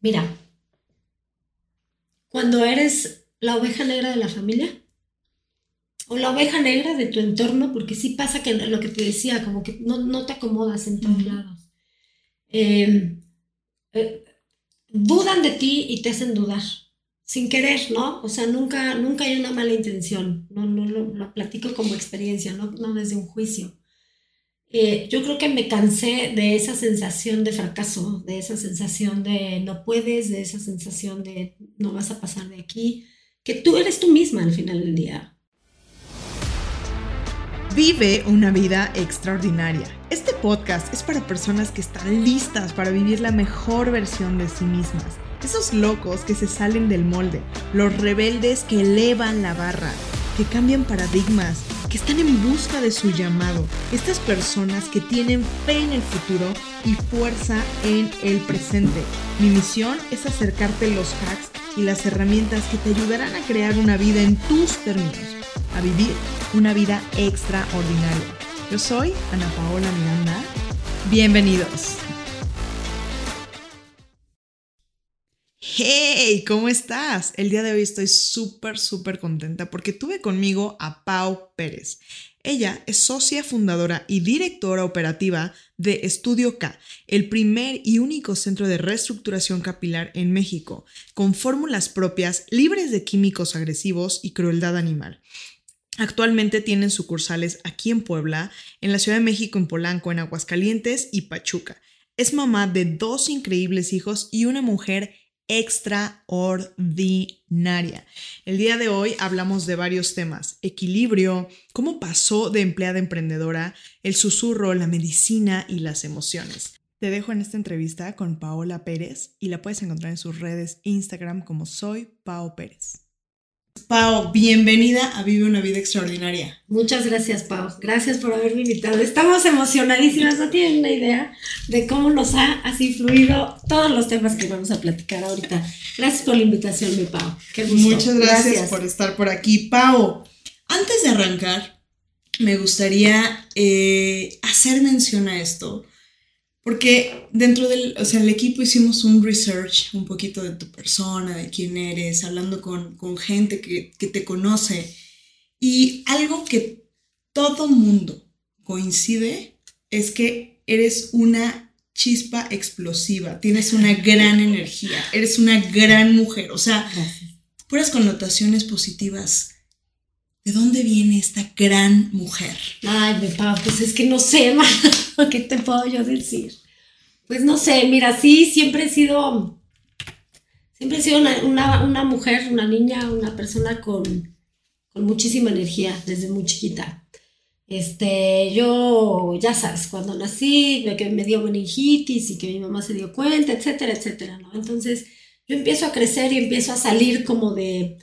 Mira, cuando eres la oveja negra de la familia o la oveja negra de tu entorno, porque sí pasa que lo que te decía, como que no, te acomodas en todos lados. Em, eh, dudan de ti y te hacen dudar, sin querer, ¿no? O sea, nunca, nunca hay una mala intención, no, no lo, platico como experiencia, no, no desde un juicio. Eh, yo creo que me cansé de esa sensación de fracaso, de esa sensación de no puedes, de esa sensación de no vas a pasar de aquí, que tú eres tú misma al final del día. Vive una vida extraordinaria. Este podcast es para personas que están listas para vivir la mejor versión de sí mismas. Esos locos que se salen del molde, los rebeldes que elevan la barra, que cambian paradigmas que están en busca de su llamado, estas personas que tienen fe en el futuro y fuerza en el presente. Mi misión es acercarte los hacks y las herramientas que te ayudarán a crear una vida en tus términos, a vivir una vida extraordinaria. Yo soy Ana Paola Miranda. Bienvenidos. Hey, ¿cómo estás? El día de hoy estoy súper, súper contenta porque tuve conmigo a Pau Pérez. Ella es socia fundadora y directora operativa de Estudio K, el primer y único centro de reestructuración capilar en México, con fórmulas propias libres de químicos agresivos y crueldad animal. Actualmente tienen sucursales aquí en Puebla, en la Ciudad de México, en Polanco, en Aguascalientes y Pachuca. Es mamá de dos increíbles hijos y una mujer extraordinaria. El día de hoy hablamos de varios temas, equilibrio, cómo pasó de empleada emprendedora, el susurro, la medicina y las emociones. Te dejo en esta entrevista con Paola Pérez y la puedes encontrar en sus redes Instagram como soy Pao Pérez. Pau, bienvenida a Vive una Vida Extraordinaria. Muchas gracias, Pau. Gracias por haberme invitado. Estamos emocionadísimas, no tienen una idea de cómo nos ha así fluido todos los temas que vamos a platicar ahorita. Gracias por la invitación, mi Pau. Qué Muchas gracias, por estar por aquí. Pau, antes de arrancar, me gustaría eh, hacer mención a esto. Porque dentro del, o sea, el equipo hicimos un research un poquito de tu persona, de quién eres, hablando con, con gente que, que, te conoce. Y algo que todo mundo coincide es que eres una chispa explosiva, tienes una gran energía, eres una gran mujer, o sea, puras connotaciones positivas. ¿De dónde viene esta gran mujer? Ay, mi papá, pues es que no sé, ¿qué te puedo yo decir? Pues no sé, mira, sí, siempre he sido, siempre he sido una, mujer, una niña, una persona con, con muchísima energía desde muy chiquita. Este, yo, ya sabes, cuando nací, que me dio meningitis y que mi mamá se dio cuenta, etcétera, etcétera, ¿no? Entonces, yo empiezo a crecer y empiezo a salir como de,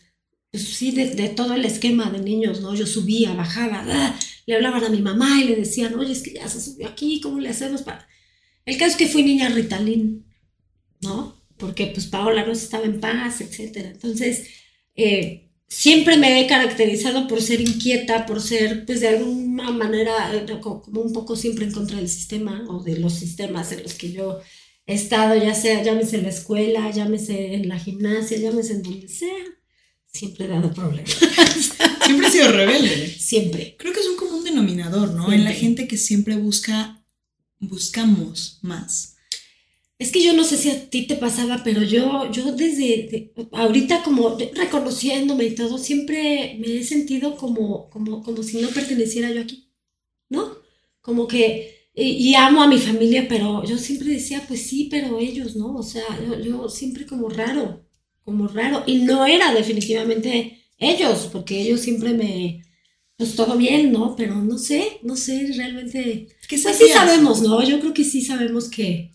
pues sí, de, todo el esquema de niños, ¿no? Yo subía, bajaba, ¡ah! le hablaban a mi mamá y le decían, oye, es que ya se subió aquí, ¿cómo le hacemos para...? El caso es que fui niña Ritalin, ¿no? Porque pues Paola no estaba en paz, etc. Entonces, eh, siempre me he caracterizado por ser inquieta, por ser, pues de alguna manera, eh, como un poco siempre en contra del sistema o de los sistemas en los que yo he estado, ya sea, llámese en la escuela, llámese en la gimnasia, llámese en donde sea. Siempre he dado problemas. siempre he sido rebelde. Siempre. Creo que es un común denominador, ¿no? En la gente que siempre busca buscamos más. Es que yo no sé si a ti te pasaba, pero yo, yo desde ahorita como reconociéndome y todo, siempre me he sentido como, como, como si no perteneciera yo aquí, ¿no? Como que, y, amo a mi familia, pero yo siempre decía, pues sí, pero ellos, ¿no? O sea, yo, yo siempre como raro, como raro, y no era definitivamente ellos, porque ellos siempre me, pues todo bien, ¿no? Pero no sé, no sé realmente. pues sí sabemos, ¿no? Yo creo que sí sabemos que,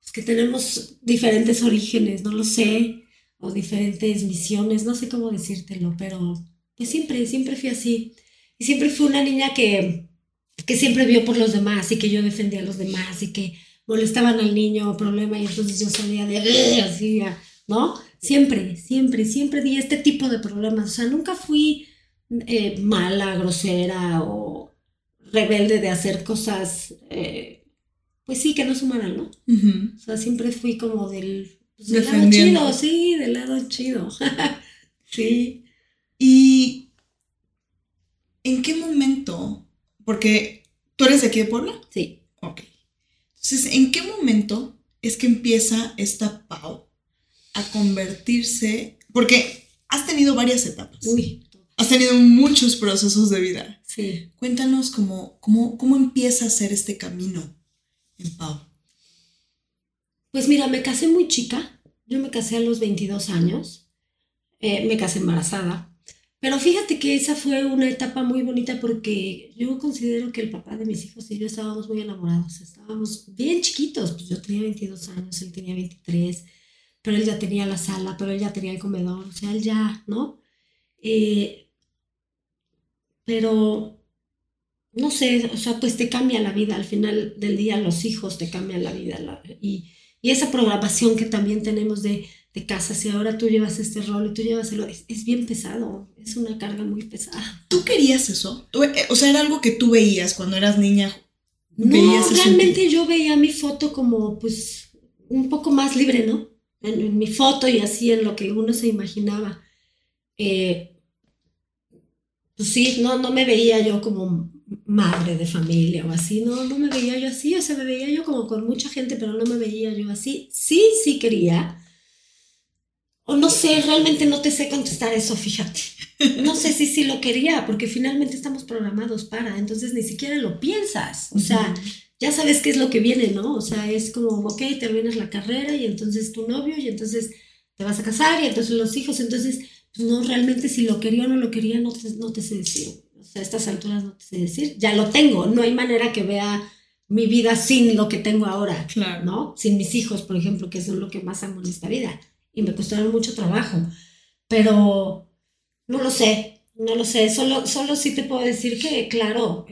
pues, que tenemos diferentes orígenes, no lo sé, o diferentes misiones, no sé cómo decírtelo, pero pues siempre, siempre fui así. Y siempre fui una niña que, que siempre vio por los demás y que yo defendía a los demás y que molestaban al niño o problema y entonces yo salía de así, ¿no? Siempre, siempre, siempre di este tipo de problemas. O sea, nunca fui eh, mala, grosera o rebelde de hacer cosas, eh, pues sí, que no sumaran, ¿no? O sea, siempre fui como del, Pues del lado chido, sí, del lado chido. sí. ¿Y en qué momento? Porque tú eres de aquí de Puebla. Sí. Ok. Entonces, ¿en qué momento es que empieza esta Pau a convertirse? Porque has tenido varias etapas. Uy. Has tenido muchos procesos de vida. Sí. Cuéntanos cómo, cómo, cómo empieza a ser este camino en Pau. Pues mira, me casé muy chica. Yo me casé a los 22 años. Eh, me casé embarazada. Pero fíjate que esa fue una etapa muy bonita porque yo considero que el papá de mis hijos y yo estábamos muy enamorados. Estábamos bien chiquitos. Pues yo tenía 22 años, él tenía 23, pero él ya tenía la sala, pero él ya tenía el comedor. O sea, él ya, ¿no? Eh, pero no sé, o sea, pues te cambia la vida. Al final del día, los hijos te cambian la vida. y, y esa programación que también tenemos de de casa, si ahora tú llevas este rol y tú llevas el es, es bien pesado, es una carga muy pesada. ¿Tú querías eso? Eh, o sea, era algo que tú veías cuando eras niña. No, realmente yo veía mi foto como pues un poco más libre, ¿no? En, mi foto y así en lo que uno se imaginaba. Eh, pues sí, no, no me veía yo como madre de familia o así, no, no me veía yo así, o sea, me veía yo como con mucha gente, pero no me veía yo así. Sí, sí quería, o no sé, realmente no te sé contestar eso, fíjate. No sé si sí lo quería, porque finalmente estamos programados para, entonces ni siquiera lo piensas. O sea, ya sabes qué es lo que viene, ¿no? O sea, es como, ok, terminas la carrera y entonces tu novio y entonces te vas a casar y entonces los hijos, entonces, no, realmente si lo quería o no lo quería, no te, no te sé decir. O sea, a estas alturas no te sé decir. Ya lo tengo, no hay manera que vea mi vida sin lo que tengo ahora, claro. ¿no? Sin mis hijos, por ejemplo, que son lo que más amo en esta vida y me costaron mucho trabajo. Pero no lo sé, no lo sé. Solo, solo sí te puedo decir que, claro,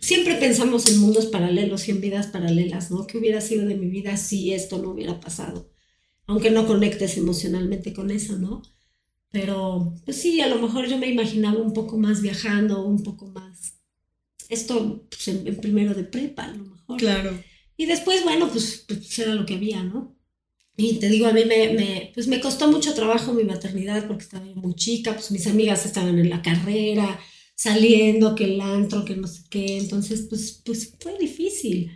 siempre pensamos en mundos paralelos y en vidas paralelas, ¿no? ¿Qué hubiera sido de mi vida si esto no hubiera pasado? Aunque no conectes emocionalmente con eso, ¿no? Pero, pues sí, a lo mejor yo me imaginaba un poco más viajando, un poco más. Esto pues, en, primero de prepa, a lo mejor. Claro. Y después, bueno, pues, pues era lo que había, ¿no? Y te digo, a mí me, me, pues me costó mucho trabajo mi maternidad porque estaba muy chica, pues mis amigas estaban en la carrera, saliendo, que el antro, que no sé qué, entonces pues, pues fue difícil.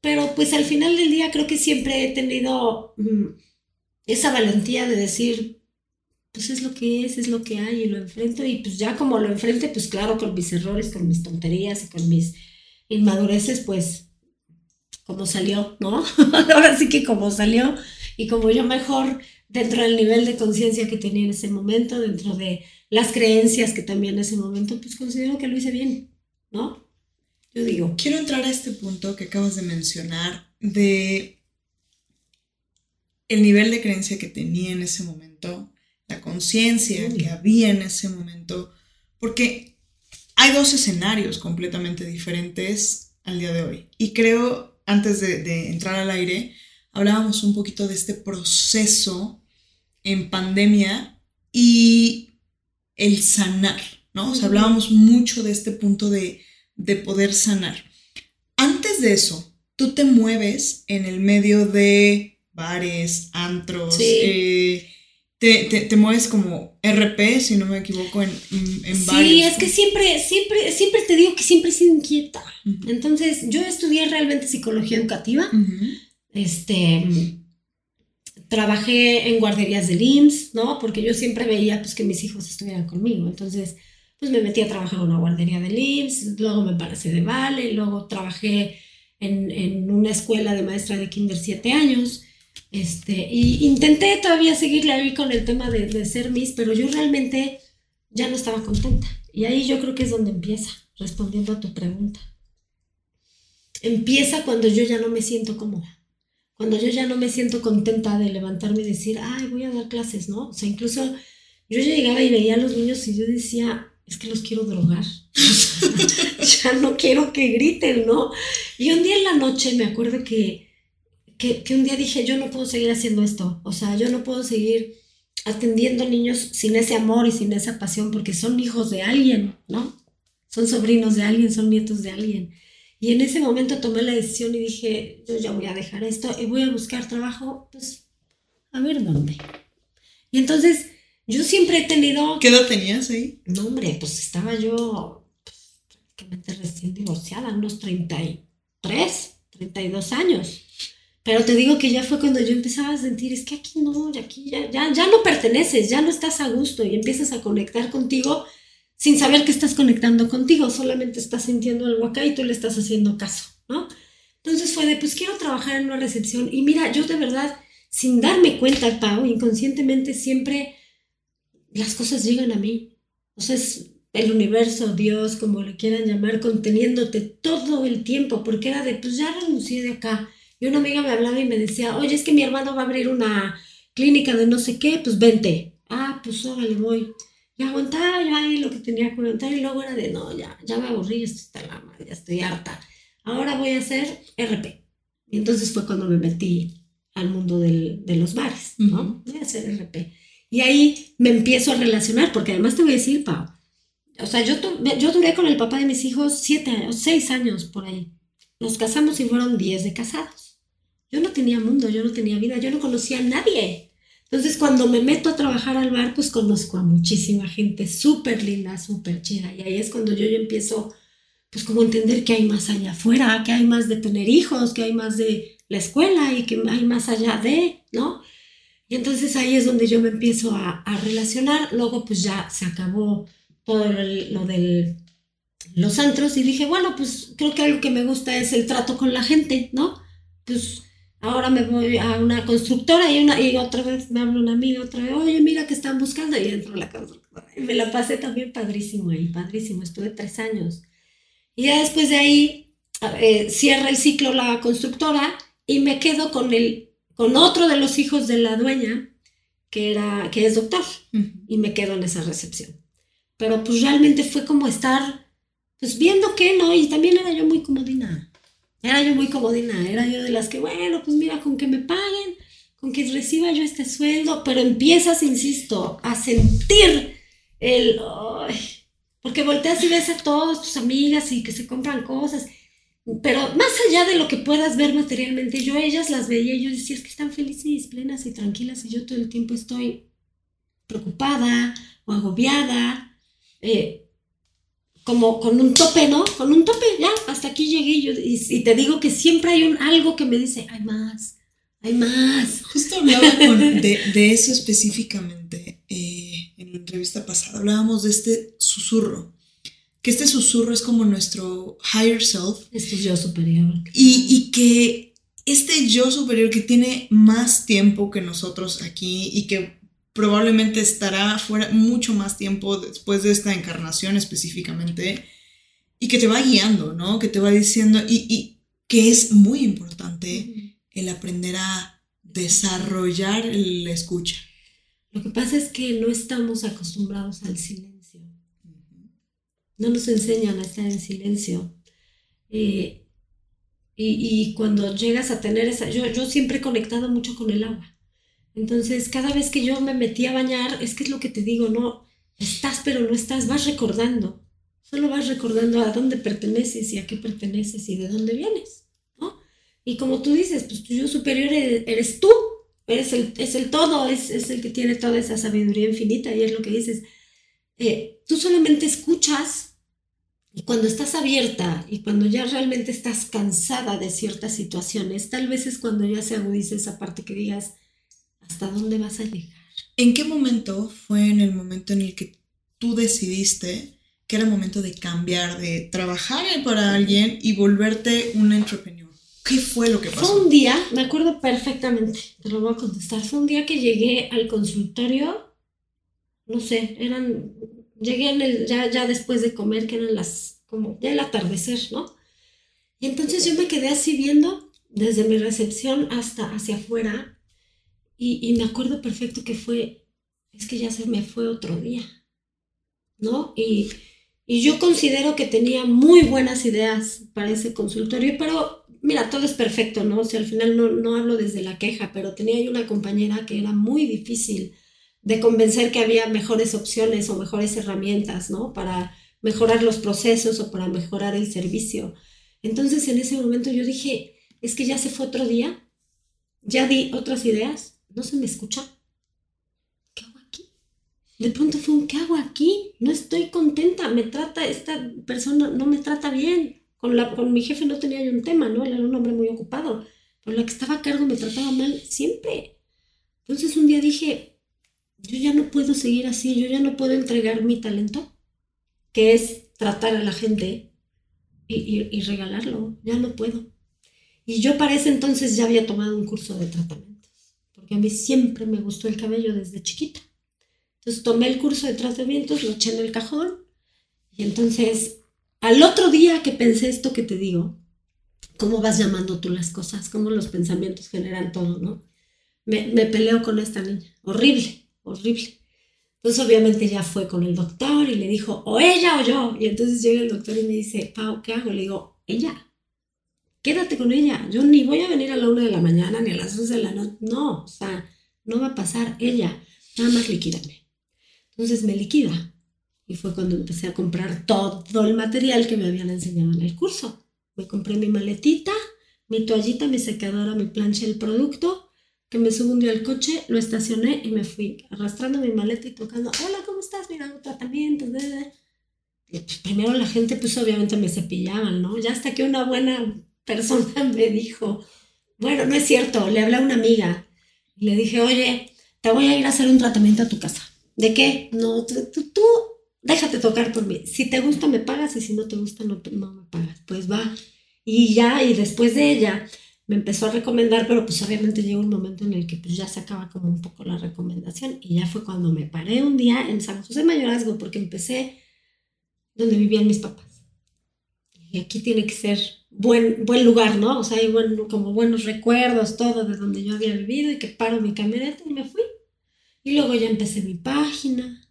Pero pues al final del día creo que siempre he tenido mm, esa valentía de decir, pues es lo que es, es lo que hay y lo enfrento y pues ya como lo enfrente, pues claro, con mis errores, con mis tonterías y con mis inmadureces, pues como salió, ¿no? Ahora sí que como salió y como yo mejor dentro del nivel de conciencia que tenía en ese momento, dentro de las creencias que también en ese momento, pues considero que lo hice bien, ¿no? Yo digo. Quiero entrar a este punto que acabas de mencionar de el nivel de creencia que tenía en ese momento, la conciencia que había en ese momento, porque hay dos escenarios completamente diferentes al día de hoy. Y creo antes de, entrar al aire, hablábamos un poquito de este proceso en pandemia y el sanar, ¿no? O sea, hablábamos mucho de este punto de, poder sanar. Antes de eso, tú te mueves en el medio de bares, antros, eh, te, mueves como RP, si no me equivoco, en, en Sí, es que siempre, siempre, siempre te digo que siempre he sido inquieta. Entonces, yo estudié realmente psicología educativa. Este trabajé en guarderías del IMSS, ¿no? Porque yo siempre veía pues que mis hijos estuvieran conmigo. Entonces, pues me metí a trabajar en una guardería del IMSS, luego me parece de Vale, luego trabajé en, en una escuela de maestra de kinder siete años. Este, y intenté todavía seguirle ahí con el tema de, de ser Miss, pero yo realmente ya no estaba contenta. Y ahí yo creo que es donde empieza, respondiendo a tu pregunta. Empieza cuando yo ya no me siento cómoda, cuando yo ya no me siento contenta de levantarme y decir, ay, voy a dar clases, ¿no? O sea, incluso yo llegaba y veía a los niños y yo decía, es que los quiero drogar. ya no quiero que griten, ¿no? Y un día en la noche me acuerdo que que, un día dije, yo no puedo seguir haciendo esto, o sea, yo no puedo seguir atendiendo niños sin ese amor y sin esa pasión, porque son hijos de alguien, ¿no? Son sobrinos de alguien, son nietos de alguien. Y en ese momento tomé la decisión y dije, yo ya voy a dejar esto y voy a buscar trabajo, pues, a ver dónde. Y entonces yo siempre he tenido... ¿Qué edad tenías ahí? No, hombre, pues estaba yo pues, prácticamente recién divorciada, unos 33, 32 años. Pero te digo que ya fue cuando yo empezaba a sentir, es que aquí no, aquí ya, ya, ya no perteneces, ya no estás a gusto y empiezas a conectar contigo sin saber que estás conectando contigo, solamente estás sintiendo algo acá y tú le estás haciendo caso, ¿no? Entonces fue de, pues quiero trabajar en una recepción y mira, yo de verdad, sin darme cuenta, Pau, inconscientemente siempre las cosas llegan a mí. O sea, es el universo, Dios, como le quieran llamar, conteniéndote todo el tiempo, porque era de, pues ya renuncié de acá. Y una amiga me hablaba y me decía, oye, es que mi hermano va a abrir una clínica de no sé qué, pues vente. Ah, pues órale, voy. Y aguantaba yo ahí lo que tenía que aguantar y luego era de, no, ya, ya me aburrí, esto está la madre, ya estoy harta. Ahora voy a hacer RP. Y entonces fue cuando me metí al mundo del, de los bares, ¿no? Voy a hacer RP. Y ahí me empiezo a relacionar, porque además te voy a decir, Pau, o sea, yo, yo duré con el papá de mis hijos siete años, seis años por ahí. Nos casamos y fueron diez de casados. Yo no tenía mundo, yo no tenía vida, yo no conocía a nadie. Entonces, cuando me meto a trabajar al bar, pues conozco a muchísima gente súper linda, súper chida. Y ahí es cuando yo, yo empiezo, pues como entender que hay más allá afuera, que hay más de tener hijos, que hay más de la escuela y que hay más allá de, ¿no? Y entonces ahí es donde yo me empiezo a, a relacionar. Luego, pues ya se acabó todo lo de los antros y dije, bueno, pues creo que algo que me gusta es el trato con la gente, ¿no? Pues Ahora me voy a una constructora y, una, y otra vez me habla una amiga, otra vez, oye, mira que están buscando y entro a la constructora. Y me la pasé también padrísimo ahí, padrísimo. Estuve tres años. Y ya después de ahí eh, cierra el ciclo la constructora y me quedo con, el, con otro de los hijos de la dueña, que, era, que es doctor, y me quedo en esa recepción. Pero pues realmente fue como estar, pues viendo que no, y también era yo muy comodina. Era yo muy comodina, era yo de las que, bueno, pues mira, con que me paguen, con que reciba yo este sueldo, pero empiezas, insisto, a sentir el... porque volteas y ves a todas tus amigas y que se compran cosas, pero más allá de lo que puedas ver materialmente, yo ellas las veía y yo decía, es que están felices, plenas y tranquilas y yo todo el tiempo estoy preocupada o agobiada. Eh, como con un tope, ¿no? Con un tope, ya, hasta aquí llegué yo, y, te digo que siempre hay un, algo que me dice, hay más, hay más. Justo hablaba de, eso específicamente eh, en la entrevista pasada, hablábamos de este susurro, que este susurro es como nuestro higher self. Este yo superior. Y, y que este yo superior que tiene más tiempo que nosotros aquí y que probablemente estará fuera mucho más tiempo después de esta encarnación específicamente y que te va guiando, ¿no? Que te va diciendo y, que es muy importante el aprender a desarrollar la escucha. Lo que pasa es que no estamos acostumbrados al silencio. No nos enseñan a estar en silencio. Eh, y, cuando llegas a tener esa, yo, yo siempre he conectado mucho con el agua. Entonces, cada vez que yo me metí a bañar, es que es lo que te digo, no, estás pero no estás, vas recordando. Solo vas recordando a dónde perteneces y a qué perteneces y de dónde vienes, ¿no? Y como tú dices, pues tu superior eres, tú, eres el, es el todo, es, el que tiene toda esa sabiduría infinita y es lo que dices. Eh, tú solamente escuchas y cuando estás abierta y cuando ya realmente estás cansada de ciertas situaciones, tal vez es cuando ya se agudiza esa parte que digas, ¿Hasta dónde vas a llegar? ¿En qué momento fue en el momento en el que tú decidiste que era momento de cambiar, de trabajar para alguien y volverte un entrepreneur? ¿Qué fue lo que pasó? Fue un día, me acuerdo perfectamente, te lo voy a contestar. Fue un día que llegué al consultorio, no sé, eran, llegué en el, ya, ya después de comer, que eran las, como ya el atardecer, ¿no? Y entonces yo me quedé así viendo desde mi recepción hasta hacia afuera y, me acuerdo perfecto que fue, es que ya se me fue otro día, ¿no? Y, yo considero que tenía muy buenas ideas para ese consultorio, pero mira, todo es perfecto, ¿no? O sea, al final no, no hablo desde la queja, pero tenía yo una compañera que era muy difícil de convencer que había mejores opciones o mejores herramientas, ¿no? Para mejorar los procesos o para mejorar el servicio. Entonces en ese momento yo dije, es que ya se fue otro día, ya di otras ideas, no se me escucha. ¿Qué hago aquí? De pronto fue un, ¿qué hago aquí? No estoy contenta, me trata, esta persona no me trata bien. Con, la, con mi jefe no tenía yo un tema, ¿no? Él era un hombre muy ocupado. Pero la que estaba a cargo me trataba mal siempre. Entonces un día dije, yo ya no puedo seguir así, yo ya no puedo entregar mi talento, que es tratar a la gente y, y regalarlo, ya no puedo. Y yo para ese entonces ya había tomado un curso de tratamientos, porque a mí siempre me gustó el cabello desde chiquita. Entonces tomé el curso de tratamientos, lo eché en el cajón y entonces al otro día que pensé esto que te digo, cómo vas llamando tú las cosas, cómo los pensamientos generan todo, ¿no? Me, peleo con esta niña, horrible, horrible. Entonces obviamente ya fue con el doctor y le dijo, o ella o yo. Y entonces llega el doctor y me dice, Pau, ¿qué hago? Le digo, ella quédate con ella. Yo ni voy a venir a la una de la mañana ni a las dos de la noche. No, o sea, no va a pasar ella. Nada más liquídame. Entonces me liquida. Y fue cuando empecé a comprar todo el material que me habían enseñado en el curso. Me compré mi maletita, mi toallita, mi secadora, mi plancha, el producto, que me subo un día al coche, lo estacioné y me fui arrastrando mi maleta y tocando, hola, ¿cómo estás? Mira, un tratamiento. Y pues, primero la gente, pues obviamente me cepillaban, ¿no? Ya hasta que una buena persona me dijo, bueno, no es cierto, le hablé a una amiga y le dije, oye, te voy a ir a hacer un tratamiento a tu casa. ¿De qué? No, tú, tú, déjate tocar por mí. Si te gusta, me pagas y si no te gusta, no, no me pagas. Pues va. Y ya, y después de ella, me empezó a recomendar, pero pues obviamente llegó un momento en el que pues ya se acaba como un poco la recomendación y ya fue cuando me paré un día en San José Mayorazgo porque empecé donde vivían mis papás. Y aquí tiene que ser buen, buen lugar, ¿no? O sea, hay como buenos recuerdos, todo de donde yo había vivido y que paro mi camioneta y me fui. Y luego ya empecé mi página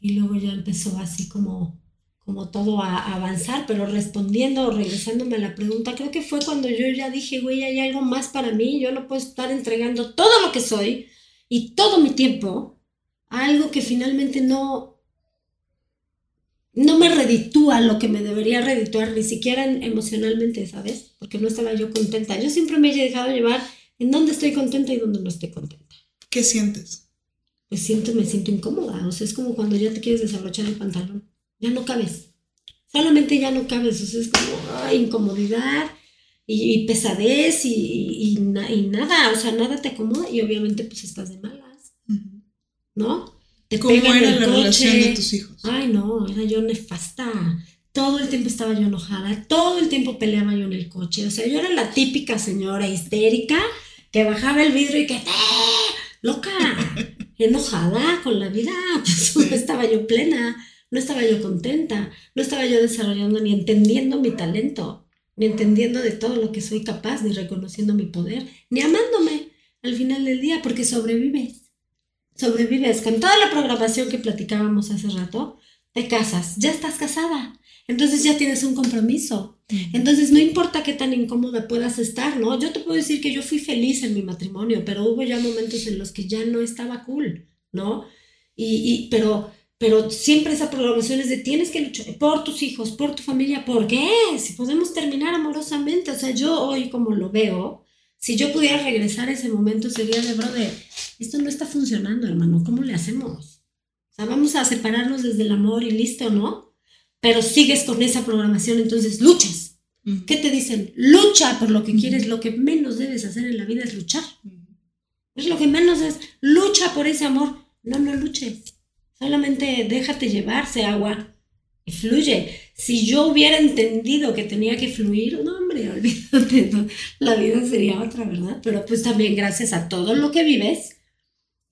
y luego ya empezó así como, como todo a, avanzar, pero respondiendo o regresándome a la pregunta, creo que fue cuando yo ya dije, güey, hay algo más para mí, yo no puedo estar entregando todo lo que soy y todo mi tiempo a algo que finalmente no, no me reditúa lo que me debería redituar, ni siquiera emocionalmente, ¿sabes? Porque no estaba yo contenta. Yo siempre me he dejado llevar en dónde estoy contenta y dónde no estoy contenta. ¿Qué sientes? Pues siento, me siento incómoda. O sea, es como cuando ya te quieres desabrochar el pantalón. Ya no cabes. Solamente ya no cabes. O sea, es como incomodidad y, pesadez y, nada. O sea, nada te acomoda y obviamente pues estás de malas. ¿No? ¿Cómo era la relación de tus hijos? Ay, no, era yo nefasta. Todo el tiempo estaba yo enojada, todo el tiempo peleaba yo en el coche. O sea, yo era la típica señora histérica que bajaba el vidrio y que, ¡eh! ¡Loca! Enojada con la vida. Pues no estaba yo plena, no estaba yo contenta, no estaba yo desarrollando ni entendiendo mi talento, ni entendiendo de todo lo que soy capaz, ni reconociendo mi poder, ni amándome al final del día, porque sobrevives sobrevives con toda la programación que platicábamos hace rato, te casas, ya estás casada. Entonces ya tienes un compromiso. Entonces no importa qué tan incómoda puedas estar, ¿no? Yo te puedo decir que yo fui feliz en mi matrimonio, pero hubo ya momentos en los que ya no estaba cool, ¿no? Y, pero, pero siempre esa programación es de tienes que luchar por tus hijos, por tu familia, ¿por qué? Si podemos terminar amorosamente, o sea, yo hoy como lo veo, si yo pudiera regresar a ese momento sería de, brother, esto no está funcionando, hermano, ¿cómo le hacemos? O sea, vamos a separarnos desde el amor y listo, ¿no? Pero sigues con esa programación, entonces luchas. ¿Qué te dicen? Lucha por lo que quieres, lo que menos debes hacer en la vida es luchar. Es lo que menos es, lucha por ese amor. No, no luches. Solamente déjate llevarse agua fluye. Si yo hubiera entendido que tenía que fluir, no, hombre, olvídate, la vida sería otra, ¿verdad? Pero pues también gracias a todo lo que vives,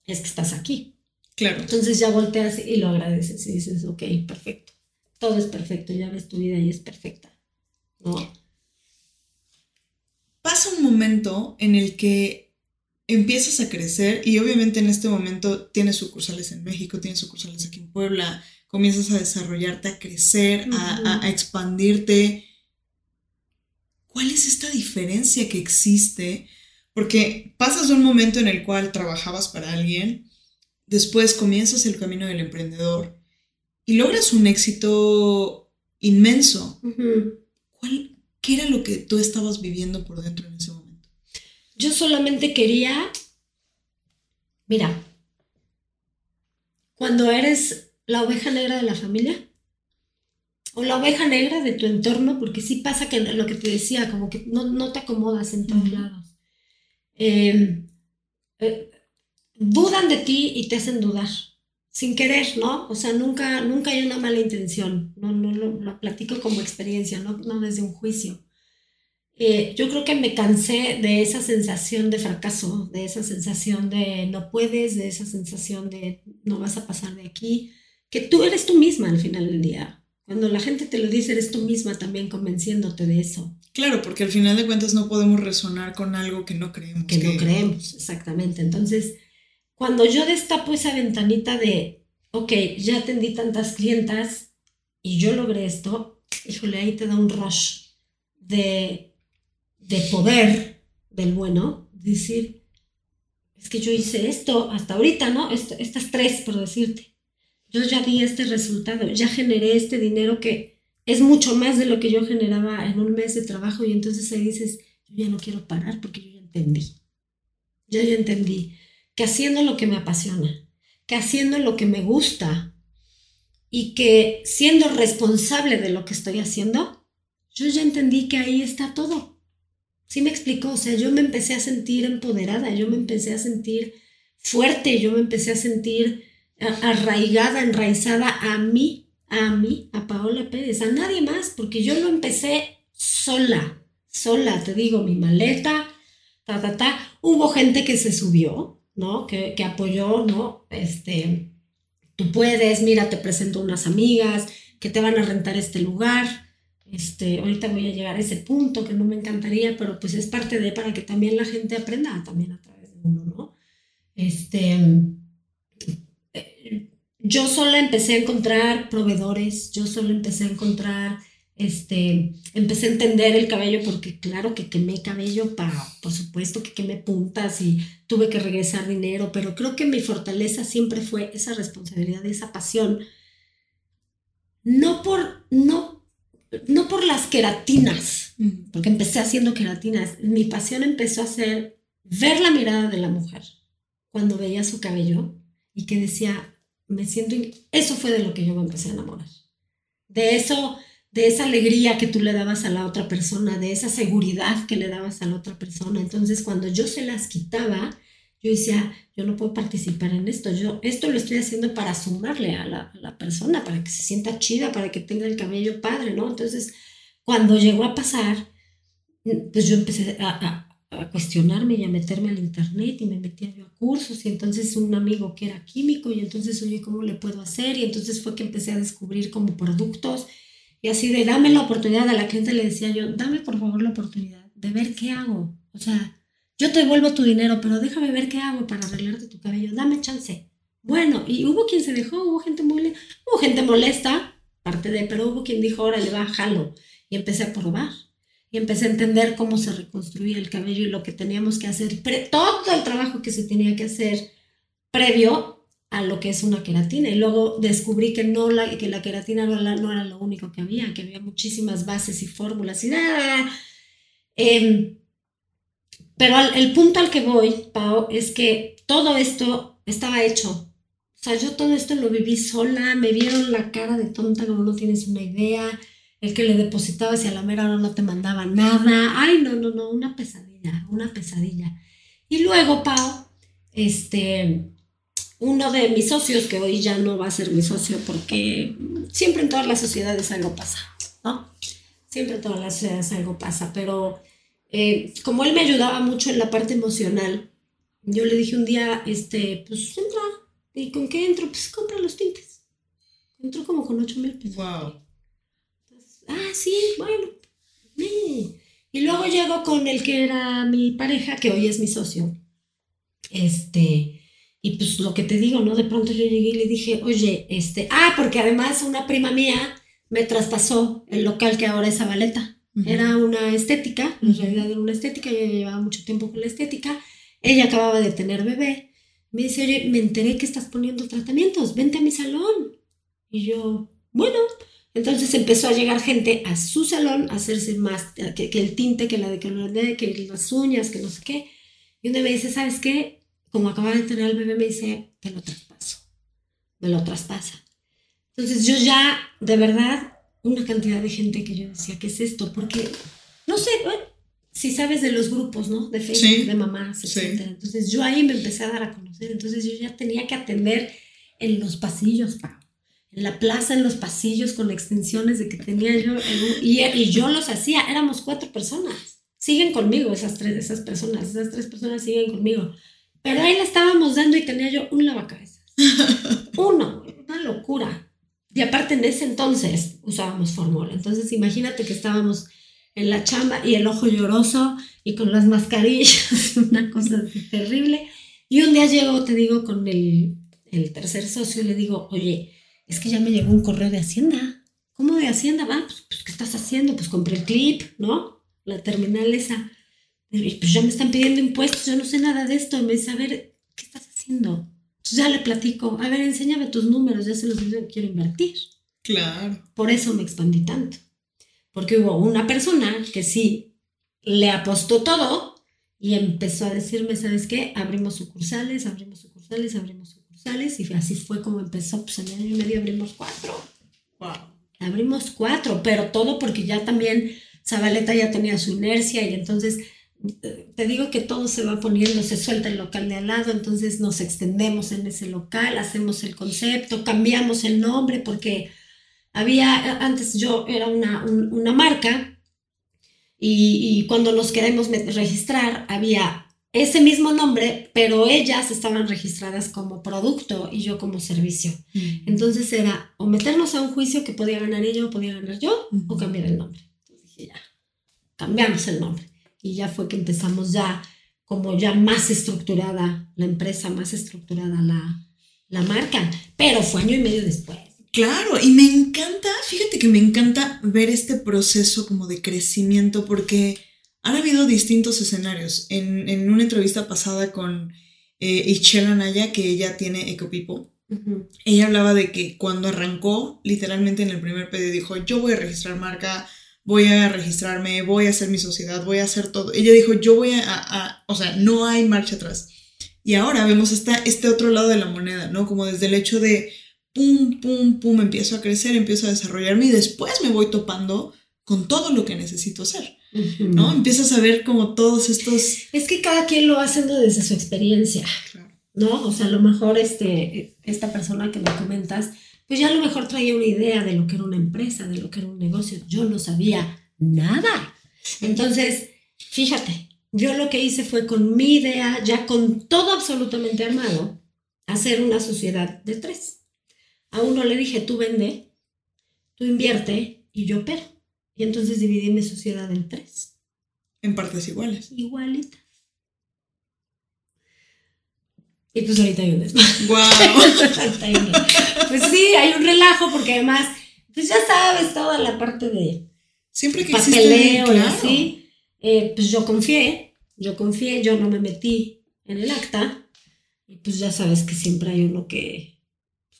es que estás aquí. Claro. Entonces ya volteas y lo agradeces y dices, ok, perfecto. Todo es perfecto, ya ves tu vida y es perfecta. ¿No? Pasa un momento en el que empiezas a crecer y obviamente en este momento tienes sucursales en México, tienes sucursales aquí en Puebla, comienzas a desarrollarte, a crecer, a, a, expandirte. ¿Cuál es esta diferencia que existe? Porque pasas un momento en el cual trabajabas para alguien, después comienzas el camino del emprendedor y logras un éxito inmenso. ¿Cuál, ¿Qué era lo que tú estabas viviendo por dentro en ese momento? Yo solamente quería Mira, cuando eres la oveja negra de la familia, o la oveja negra de tu entorno, porque sí pasa que lo que te decía, como que no, te acomodas en todos lados. Em, eh, dudan de ti y te hacen dudar, sin querer, ¿no? O sea, nunca, nunca hay una mala intención, no, no lo, platico como experiencia, no, no desde un juicio. Eh, yo creo que me cansé de esa sensación de fracaso, de esa sensación de no puedes, de esa sensación de no vas a pasar de aquí, que tú eres tú misma al final del día. Cuando la gente te lo dice, eres tú misma también convenciéndote de eso. Claro, porque al final de cuentas no podemos resonar con algo que no creemos. Que, no creemos, exactamente. Entonces, cuando yo destapo esa ventanita de, ok, ya atendí tantas clientas y yo logré esto, híjole, ahí te da un rush de, de poder del bueno, decir, es que yo hice esto hasta ahorita, ¿no? estas tres, por decirte yo ya di este resultado, ya generé este dinero que es mucho más de lo que yo generaba en un mes de trabajo y entonces ahí dices, yo ya no quiero parar porque yo ya entendí. Yo ya entendí que haciendo lo que me apasiona, que haciendo lo que me gusta y que siendo responsable de lo que estoy haciendo, yo ya entendí que ahí está todo. ¿Sí me explicó? O sea, yo me empecé a sentir empoderada, yo me empecé a sentir fuerte, yo me empecé a sentir arraigada, enraizada a mí, a mí, a Paola Pérez, a nadie más, porque yo lo empecé sola, sola, te digo, mi maleta, ta, ta, ta. Hubo gente que se subió, ¿no? Que, que apoyó, ¿no? Este, tú puedes, mira, te presento unas amigas que te van a rentar este lugar. Este, ahorita voy a llegar a ese punto que no me encantaría, pero pues es parte de para que también la gente aprenda también a través de uno, ¿no? Este, yo solo empecé a encontrar proveedores, yo solo empecé a encontrar, este, empecé a entender el cabello porque claro que quemé cabello, para, por supuesto que quemé puntas y tuve que regresar dinero, pero creo que mi fortaleza siempre fue esa responsabilidad, esa pasión. No por, no, no por las queratinas, porque empecé haciendo queratinas, mi pasión empezó a ser ver la mirada de la mujer cuando veía su cabello y que decía, me siento... Eso fue de lo que yo me empecé a enamorar. De eso, de esa alegría que tú le dabas a la otra persona, de esa seguridad que le dabas a la otra persona. Entonces, cuando yo se las quitaba, yo decía, yo no puedo participar en esto, yo esto lo estoy haciendo para sumarle a la, la persona, para que se sienta chida, para que tenga el cabello padre, ¿no? Entonces, cuando llegó a pasar, pues yo empecé a cuestionarme y a meterme al internet y me metía yo a cursos y entonces un amigo que era químico y entonces oye, ¿cómo le puedo hacer? Y entonces fue que empecé a descubrir como productos y así de dame la oportunidad, a la cliente le decía yo, dame por favor la oportunidad de ver qué hago. O sea, yo te devuelvo tu dinero, pero déjame ver qué hago para arreglarte tu cabello, dame chance. Bueno, y hubo quien se dejó, hubo gente muy, hubo gente molesta, parte de, pero hubo quien dijo, órale, va, jalo. Y empecé a probar y empecé a entender cómo se reconstruía el cabello y lo que teníamos que hacer, todo el trabajo que se tenía que hacer previo a lo que es una queratina. Y luego descubrí que, no la, que la queratina no, no era lo único que había, que había muchísimas bases y fórmulas y nada. Em, pero el punto al que voy, Pau, es que todo esto estaba hecho. O sea, yo todo esto lo viví sola, me vieron la cara de tonta como no tienes una idea el que le depositabas y a la mera hora no te mandaba nada. Ay, no, no, no, una pesadilla, una pesadilla. Y luego, Pau, este, uno de mis socios, que hoy ya no va a ser mi socio porque siempre en todas las sociedades algo pasa, ¿no? Siempre en todas las sociedades algo pasa, pero eh, como él me ayudaba mucho en la parte emocional, yo le dije un día, este, pues entra. ¿Y con qué entro? Pues compra los tintes. Entró como con 8 mil pesos. Wow ah, sí, bueno. Y luego llego con el que era mi pareja, que hoy es mi socio. Este, y pues lo que te digo, ¿no? De pronto yo llegué y le dije, oye, este, ah, porque además una prima mía me traspasó el local que ahora es Zabaleta. Era una estética, en realidad era una estética, yo llevaba mucho tiempo con la estética. Ella acababa de tener bebé. Me dice, oye, me enteré que estás poniendo tratamientos, vente a mi salón. Y yo, bueno, entonces empezó a llegar gente a su salón a hacerse más, que, el tinte, que la de que las uñas, que no sé qué. Y uno me dice, ¿sabes qué? como acababa de tener al bebé, me dice, te lo traspaso, me lo traspasa. Entonces yo ya, de verdad, una cantidad de gente que yo decía, ¿qué es esto? Porque, no sé, si sabes de los grupos, ¿no? De Facebook, de mamás, etc. Entonces yo ahí me empecé a dar a conocer. Entonces yo ya tenía que atender en los pasillos, En la plaza, en los pasillos, con extensiones de que tenía yo. y, y yo los hacía. Éramos cuatro personas. Siguen conmigo esas tres, esas personas. Esas tres personas siguen conmigo. Pero ahí le estábamos dando y tenía yo un lavacabezas. Uno, una locura. Y aparte en ese entonces usábamos fórmula. Entonces imagínate que estábamos en la chamba y el ojo lloroso y con las mascarillas, una cosa terrible. Y un día llego, te digo, con el, el tercer socio y le digo, oye, es que ya me llegó un correo de Hacienda. ¿Cómo de Hacienda? Va, pues, pues, ¿qué estás haciendo? Pues compré el clip, ¿no? La terminal esa. Y pues ya me están pidiendo impuestos, yo no sé nada de esto. Y me dice, a ver, ¿qué estás haciendo? Entonces ya le platico, a ver, enséñame tus números, ya se los digo, quiero invertir. Claro. Por eso me expandí tanto. Porque hubo una persona que sí le apostó todo y empezó a decirme, ¿sabes qué? Abrimos sucursales, abrimos sucursales, abrimos sucursales. Y así fue como empezó. Pues en año y medio abrimos cuatro. Wow. Abrimos cuatro, pero todo porque ya también Zabaleta ya tenía su inercia y entonces te digo que todo se va poniendo, se suelta el local de al lado, entonces nos extendemos en ese local, hacemos el concepto, cambiamos el nombre porque había, antes yo era una, una marca y, y, cuando nos queremos registrar había ese mismo nombre, pero ellas estaban registradas como producto y yo como servicio. Mm. Entonces era o meternos a un juicio que podía ganar ella o podía ganar yo o cambiar el nombre. Entonces dije, ya, cambiamos el nombre y ya fue que empezamos ya como ya más estructurada la empresa, más estructurada la, la marca, pero fue año y medio después. Claro, y me encanta, fíjate que me encanta ver este proceso como de crecimiento porque han habido distintos escenarios. En, en una entrevista pasada con eh, Ichela Naya, que ella tiene Ecopipo, ella hablaba de que cuando arrancó, literalmente en el primer pedido dijo, yo voy a registrar marca, voy a registrarme, voy a hacer mi sociedad, voy a hacer todo. Ella dijo, yo voy a, o sea, no hay marcha atrás. Y ahora vemos esta, este otro lado de la moneda, ¿no? Como desde el hecho de, pum, pum, pum, empiezo a crecer, empiezo a desarrollarme y después me voy topando con todo lo que necesito hacer, ¿no? Empiezas a ver como todos estos... Es que cada quien lo va haciendo desde su experiencia, ¿no? O sea, a lo mejor este, esta persona que me comentas, pues ya a lo mejor traía una idea de lo que era una empresa, de lo que era un negocio. Yo no sabía nada. Entonces, fíjate, yo lo que hice fue con mi idea, ya con todo absolutamente armado, hacer una sociedad de tres. A uno le dije, tú vende, tú invierte y yo opero. Y entonces dividí mi sociedad en tres. En partes iguales. Igualitas. Y pues ahorita hay un desmadre. ¡Wow! pues sí, hay un relajo porque además, pues ya sabes toda la parte de Siempre que papeleo y así. Eh, pues yo confié, yo confié, yo no me metí en el acta. Y pues ya sabes que siempre hay uno que,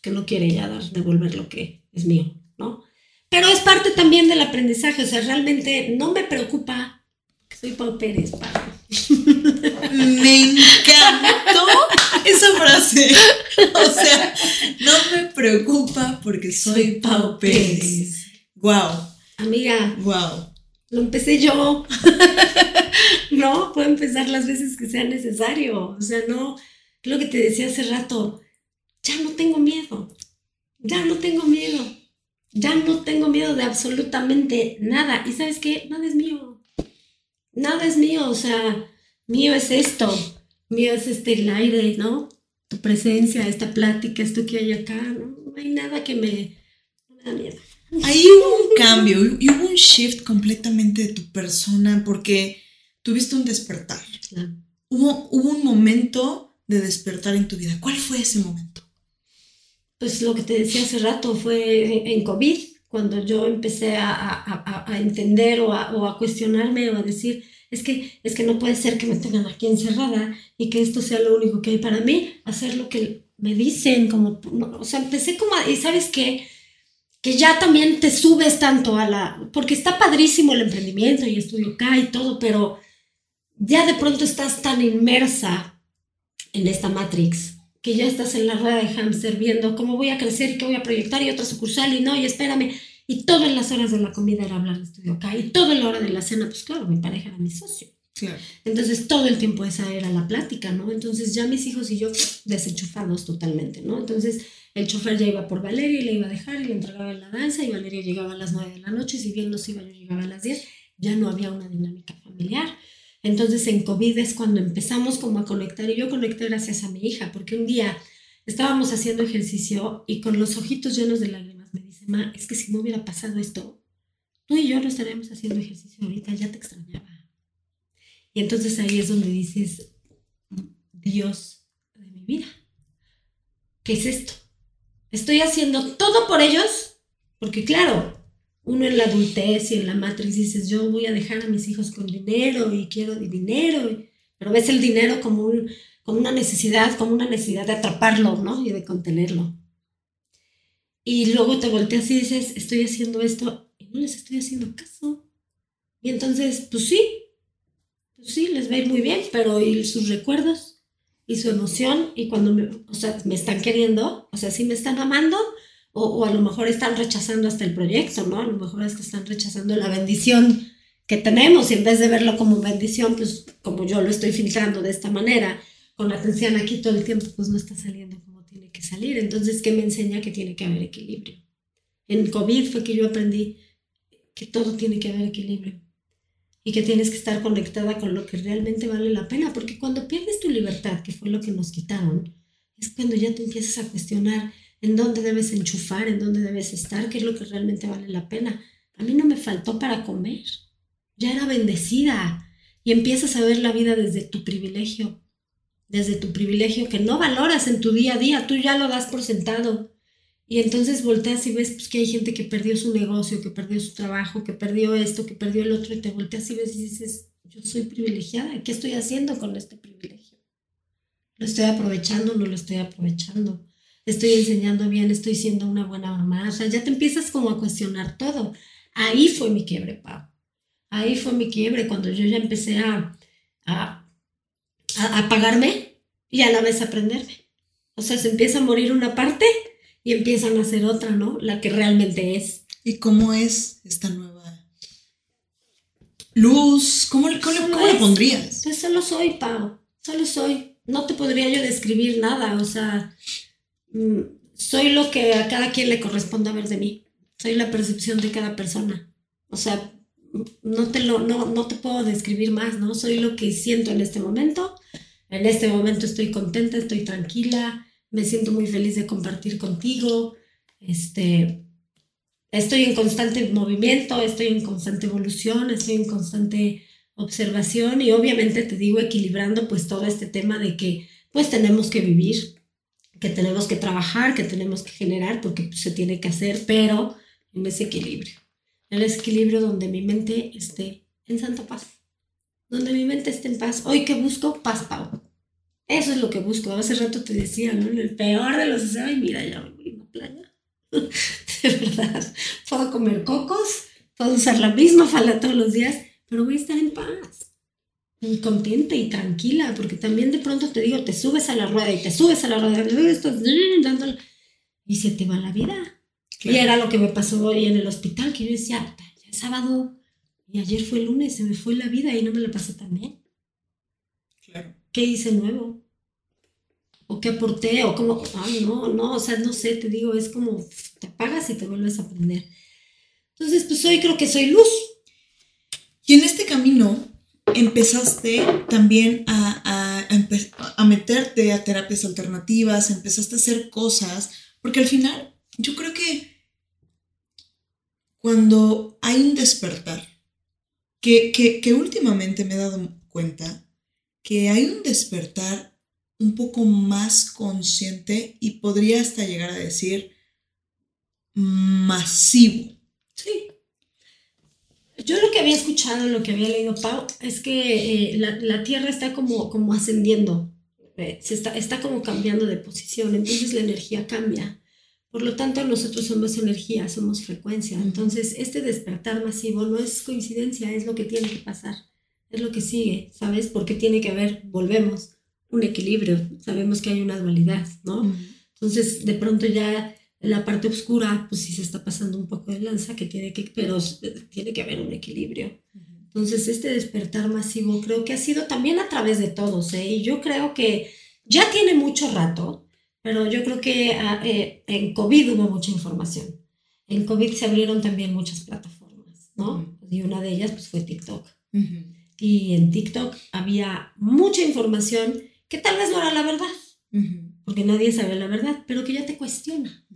que no quiere ya dar, devolver lo que es mío, ¿no? Pero es parte también del aprendizaje, o sea, realmente no me preocupa que soy Pau Pérez, Pau. Me encantó esa frase. O sea, no me preocupa porque soy Pau Pérez. Wow. Amiga. Wow. Lo empecé yo. no, puedo empezar las veces que sea necesario. O sea, no, lo que te decía hace rato, ya no tengo miedo. Ya no tengo miedo. Ya no tengo miedo de absolutamente nada. Y sabes qué, nada es mío. Nada es mío. O sea, mío es esto. Mío es este el aire, ¿no? Tu presencia, esta plática, esto que hay acá. No, no hay nada que me, da miedo. Ahí hubo un cambio y hubo un shift completamente de tu persona porque tuviste un despertar. Hubo, hubo un momento de despertar en tu vida. ¿Cuál fue ese momento? Pues lo que te decía hace rato fue en COVID, cuando yo empecé a, a, a entender o, o a, cuestionarme o a decir, es que, es que no puede ser que me tengan aquí encerrada y que esto sea lo único que hay para mí, hacer lo que me dicen, como, o sea, empecé como, y sabes qué, que ya también te subes tanto a la, porque está padrísimo el emprendimiento y estudio acá y todo, pero ya de pronto estás tan inmersa en esta Matrix, que ya estás en la rueda de hámster viendo cómo voy a crecer qué voy a proyectar y otra sucursal y no, y espérame. Y todas las horas de la comida era hablar de estudio acá y toda la hora de la cena, pues claro, mi pareja era mi socio. Claro. Entonces todo el tiempo esa era la plática, ¿no? Entonces ya mis hijos y yo desenchufados totalmente, ¿no? Entonces el chofer ya iba por Valeria y le iba a dejar y le entregaba en la danza y Valeria llegaba a las 9 de la noche, si bien no se iba, yo llegaba a las 10, ya no había una dinámica familiar. Entonces en COVID es cuando empezamos como a conectar y yo conecté gracias a mi hija, porque un día estábamos haciendo ejercicio y con los ojitos llenos de lágrimas me dice, ma, es que si no hubiera pasado esto, tú y yo no estaríamos haciendo ejercicio ahorita, ya te extrañaba. Y entonces ahí es donde dices, Dios de mi vida, ¿qué es esto? Estoy haciendo todo por ellos, porque claro, uno en la adultez y en la matriz dices, yo voy a dejar a mis hijos con dinero y quiero dinero, pero ves el dinero como, un, como una necesidad, como una necesidad de atraparlo, ¿no? Y de contenerlo. Y luego te volteas y dices, estoy haciendo esto y no les estoy haciendo caso. Y entonces, pues sí, pues sí, les va a ir muy bien, pero ¿y sus recuerdos? Y su emoción, y cuando me, o sea, me están queriendo, o sea, sí me están amando, o, a lo mejor están rechazando hasta el proyecto, ¿no? A lo mejor que están rechazando la bendición que tenemos y en vez de verlo como bendición, pues como yo lo estoy filtrando de esta manera, con la atención aquí todo el tiempo, pues no está saliendo como tiene que salir. Entonces, ¿qué me enseña que tiene que haber equilibrio? En COVID fue que yo aprendí que todo tiene que haber equilibrio y que tienes que estar conectada con lo que realmente vale la pena, porque cuando pierdes tu libertad, que fue lo que nos quitaron, es cuando ya te empiezas a cuestionar en dónde debes enchufar, en dónde debes estar, qué es lo que realmente vale la pena. A mí no me faltó para comer, ya era bendecida y empiezas a ver la vida desde tu privilegio, desde tu privilegio que no valoras en tu día a día, tú ya lo das por sentado. Y entonces volteas y ves pues, que hay gente que perdió su negocio, que perdió su trabajo, que perdió esto, que perdió el otro, y te volteas y ves y dices, yo soy privilegiada, ¿qué estoy haciendo con este privilegio? ¿Lo estoy aprovechando o no lo estoy aprovechando? Estoy enseñando bien, estoy siendo una buena mamá. O sea, ya te empiezas como a cuestionar todo. Ahí fue mi quiebre, Pau. Ahí fue mi quiebre cuando yo ya empecé a, a, a apagarme y a la vez aprenderme. O sea, se empieza a morir una parte y empieza a nacer otra, ¿no? La que realmente es. ¿Y cómo es esta nueva luz? ¿Cómo, cómo, cómo le pondrías? Pues solo soy, Pau. Solo soy. No te podría yo describir nada. O sea, soy lo que a cada quien le corresponde ver de mí. Soy la percepción de cada persona. O sea, no te, lo, no, no te puedo describir más, ¿no? Soy lo que siento en este momento. En este momento estoy contenta, estoy tranquila, me siento muy feliz de compartir contigo. Este, estoy en constante movimiento, estoy en constante evolución, estoy en constante observación y obviamente te digo equilibrando pues todo este tema de que pues tenemos que vivir, que tenemos que trabajar, que tenemos que generar, porque se tiene que hacer, pero en ese equilibrio. En el equilibrio donde mi mente esté en santa paz. Donde mi mente esté en paz. Hoy que busco paz, Pau. Eso es lo que busco. Hace rato te decía, ¿no? El peor de los deseos, mira, ya voy a una playa. de verdad. Puedo comer cocos, puedo usar la misma falda todos los días, pero voy a estar en paz contenta y tranquila, porque también de pronto te digo, te subes a la rueda y te subes a la rueda y se te va la vida. Y era lo que me pasó hoy en el hospital, que yo decía, ya es sábado y ayer fue lunes, se me fue la vida y no me la pasé tan bien. Claro. ¿Qué hice nuevo? ¿O qué aporté? ¿O cómo? Ay, no, no, o sea, no sé, te digo, es como te apagas y te vuelves a aprender. Entonces, pues hoy creo que soy luz. Y en este camino, empezaste también a, a, meterte a terapias alternativas, empezaste a hacer cosas, porque al final yo creo que cuando hay un despertar, que, que, que últimamente me he dado cuenta que hay un despertar un poco más consciente y podría hasta llegar a decir masivo. Sí. Yo lo que había escuchado, lo que había leído, Pau, es que eh, la, Tierra está como, como ascendiendo, eh, se está, está como cambiando de posición, entonces la energía cambia. Por lo tanto, nosotros somos energía, somos frecuencia. Entonces, este despertar masivo no es coincidencia, es lo que tiene que pasar, es lo que sigue, ¿sabes? Porque tiene que haber, volvemos, un equilibrio, sabemos que hay una dualidad, ¿no? Entonces, de pronto ya la parte oscura, pues sí se está pasando un poco de lanza, que tiene que, pero tiene que haber un equilibrio. Entonces, este despertar masivo creo que ha sido también a través de todos, ¿eh? Y yo creo que ya tiene mucho rato, pero yo creo que ah, eh, en COVID hubo mucha información. En COVID se abrieron también muchas plataformas, ¿no? Y una de ellas pues, fue TikTok. Y en TikTok había mucha información que tal vez no era la verdad, porque nadie sabe la verdad, pero que ya te cuestiona.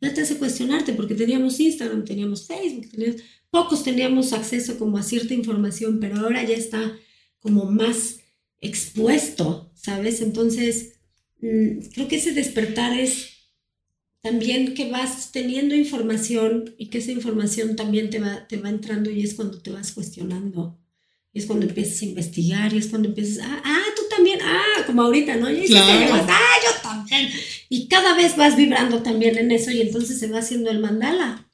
Ya te hace cuestionarte, porque teníamos Instagram, teníamos Facebook, teníamos pocos teníamos acceso como a cierta información, pero ahora ya está como más expuesto, ¿sabes? Entonces, mm, creo que ese despertar es también que vas teniendo información y que esa información también te va, te va entrando y es cuando te vas cuestionando. Y es cuando empiezas a investigar y es cuando empiezas, ah, ah tú también, ah, como ahorita, ¿no? Y claro. ah, yo también. Y cada vez vas vibrando también en eso y entonces se va haciendo el mandala,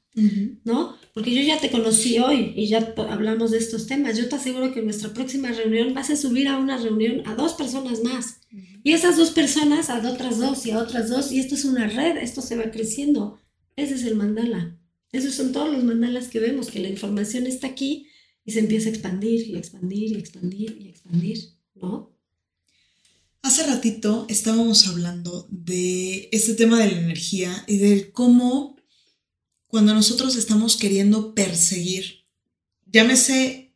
¿no? porque yo ya te conocí hoy y ya hablamos de estos temas. Yo te aseguro que en nuestra próxima reunión vas a subir a una reunión a dos personas más. Y esas dos personas a otras dos y a otras dos. Y esto es una red, esto se va creciendo. Ese es el mandala. Esos son todos los mandalas que vemos, que la información está aquí y se empieza a expandir y expandir y expandir y expandir, ¿no? Hace ratito estábamos hablando de este tema de la energía y de cómo cuando nosotros estamos queriendo perseguir, llámese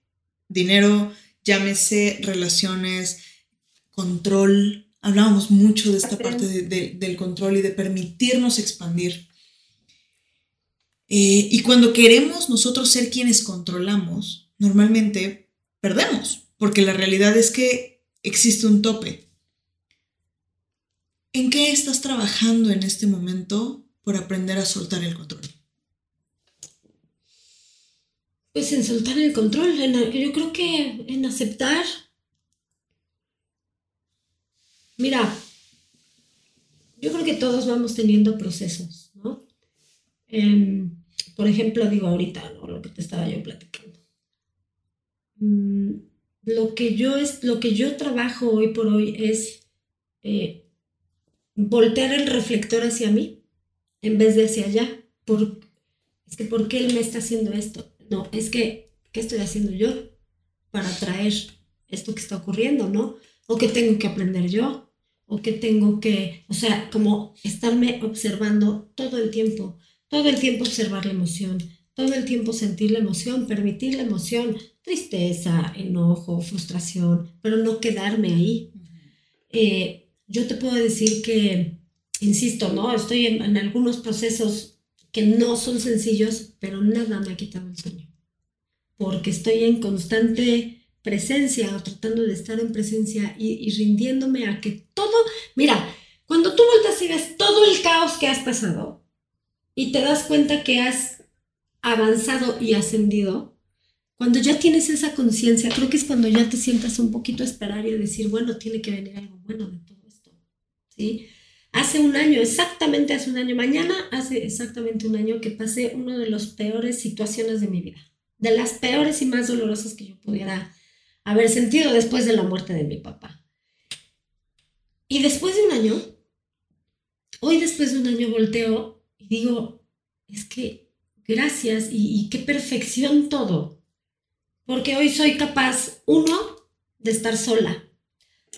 dinero, llámese relaciones, control. Hablábamos mucho de esta parte del control y de permitirnos expandir. Eh, y cuando queremos nosotros ser quienes controlamos, normalmente perdemos, porque la realidad es que existe un tope. ¿En qué estás trabajando en este momento por aprender a soltar el control? pues en soltar el control, yo creo que en aceptar. Mira, yo creo que todos vamos teniendo procesos, ¿no? Em, por ejemplo, digo ahorita, Lo que te estaba yo platicando. Mm, lo que yo es, lo que yo trabajo hoy por hoy es eh, voltear el reflector hacia mí en vez de hacia allá. Por, es que, ¿por qué él me está haciendo esto? No, es que, ¿qué estoy haciendo yo para traer esto que está ocurriendo, no? O qué tengo que aprender yo, o qué tengo que, o sea, como estarme observando todo el tiempo, todo el tiempo observar la emoción, todo el tiempo sentir la emoción, permitir la emoción, tristeza, enojo, frustración, pero no quedarme ahí. Eh, yo te puedo decir que, insisto, ¿no? Estoy en algunos procesos que no son sencillos, pero nada me ha quitado el sueño. Porque estoy en constante presencia o tratando de estar en presencia y, rindiéndome a que todo, mira, cuando tú vueltas y ves todo el caos que has pasado y te das cuenta que has avanzado y ascendido, cuando ya tienes esa conciencia, creo que es cuando ya te sientas un poquito a esperar y a decir, bueno, tiene que venir algo bueno de todo ¿sí? Hace un año, exactamente hace un año, mañana hace exactamente un año que pasé una de las peores situaciones de mi vida, de las peores y más dolorosas que yo pudiera haber sentido después de la muerte de mi papá. Y después de un año, hoy después de un año volteo y digo, es que gracias y, y qué perfección todo, porque hoy soy capaz, uno, de estar sola,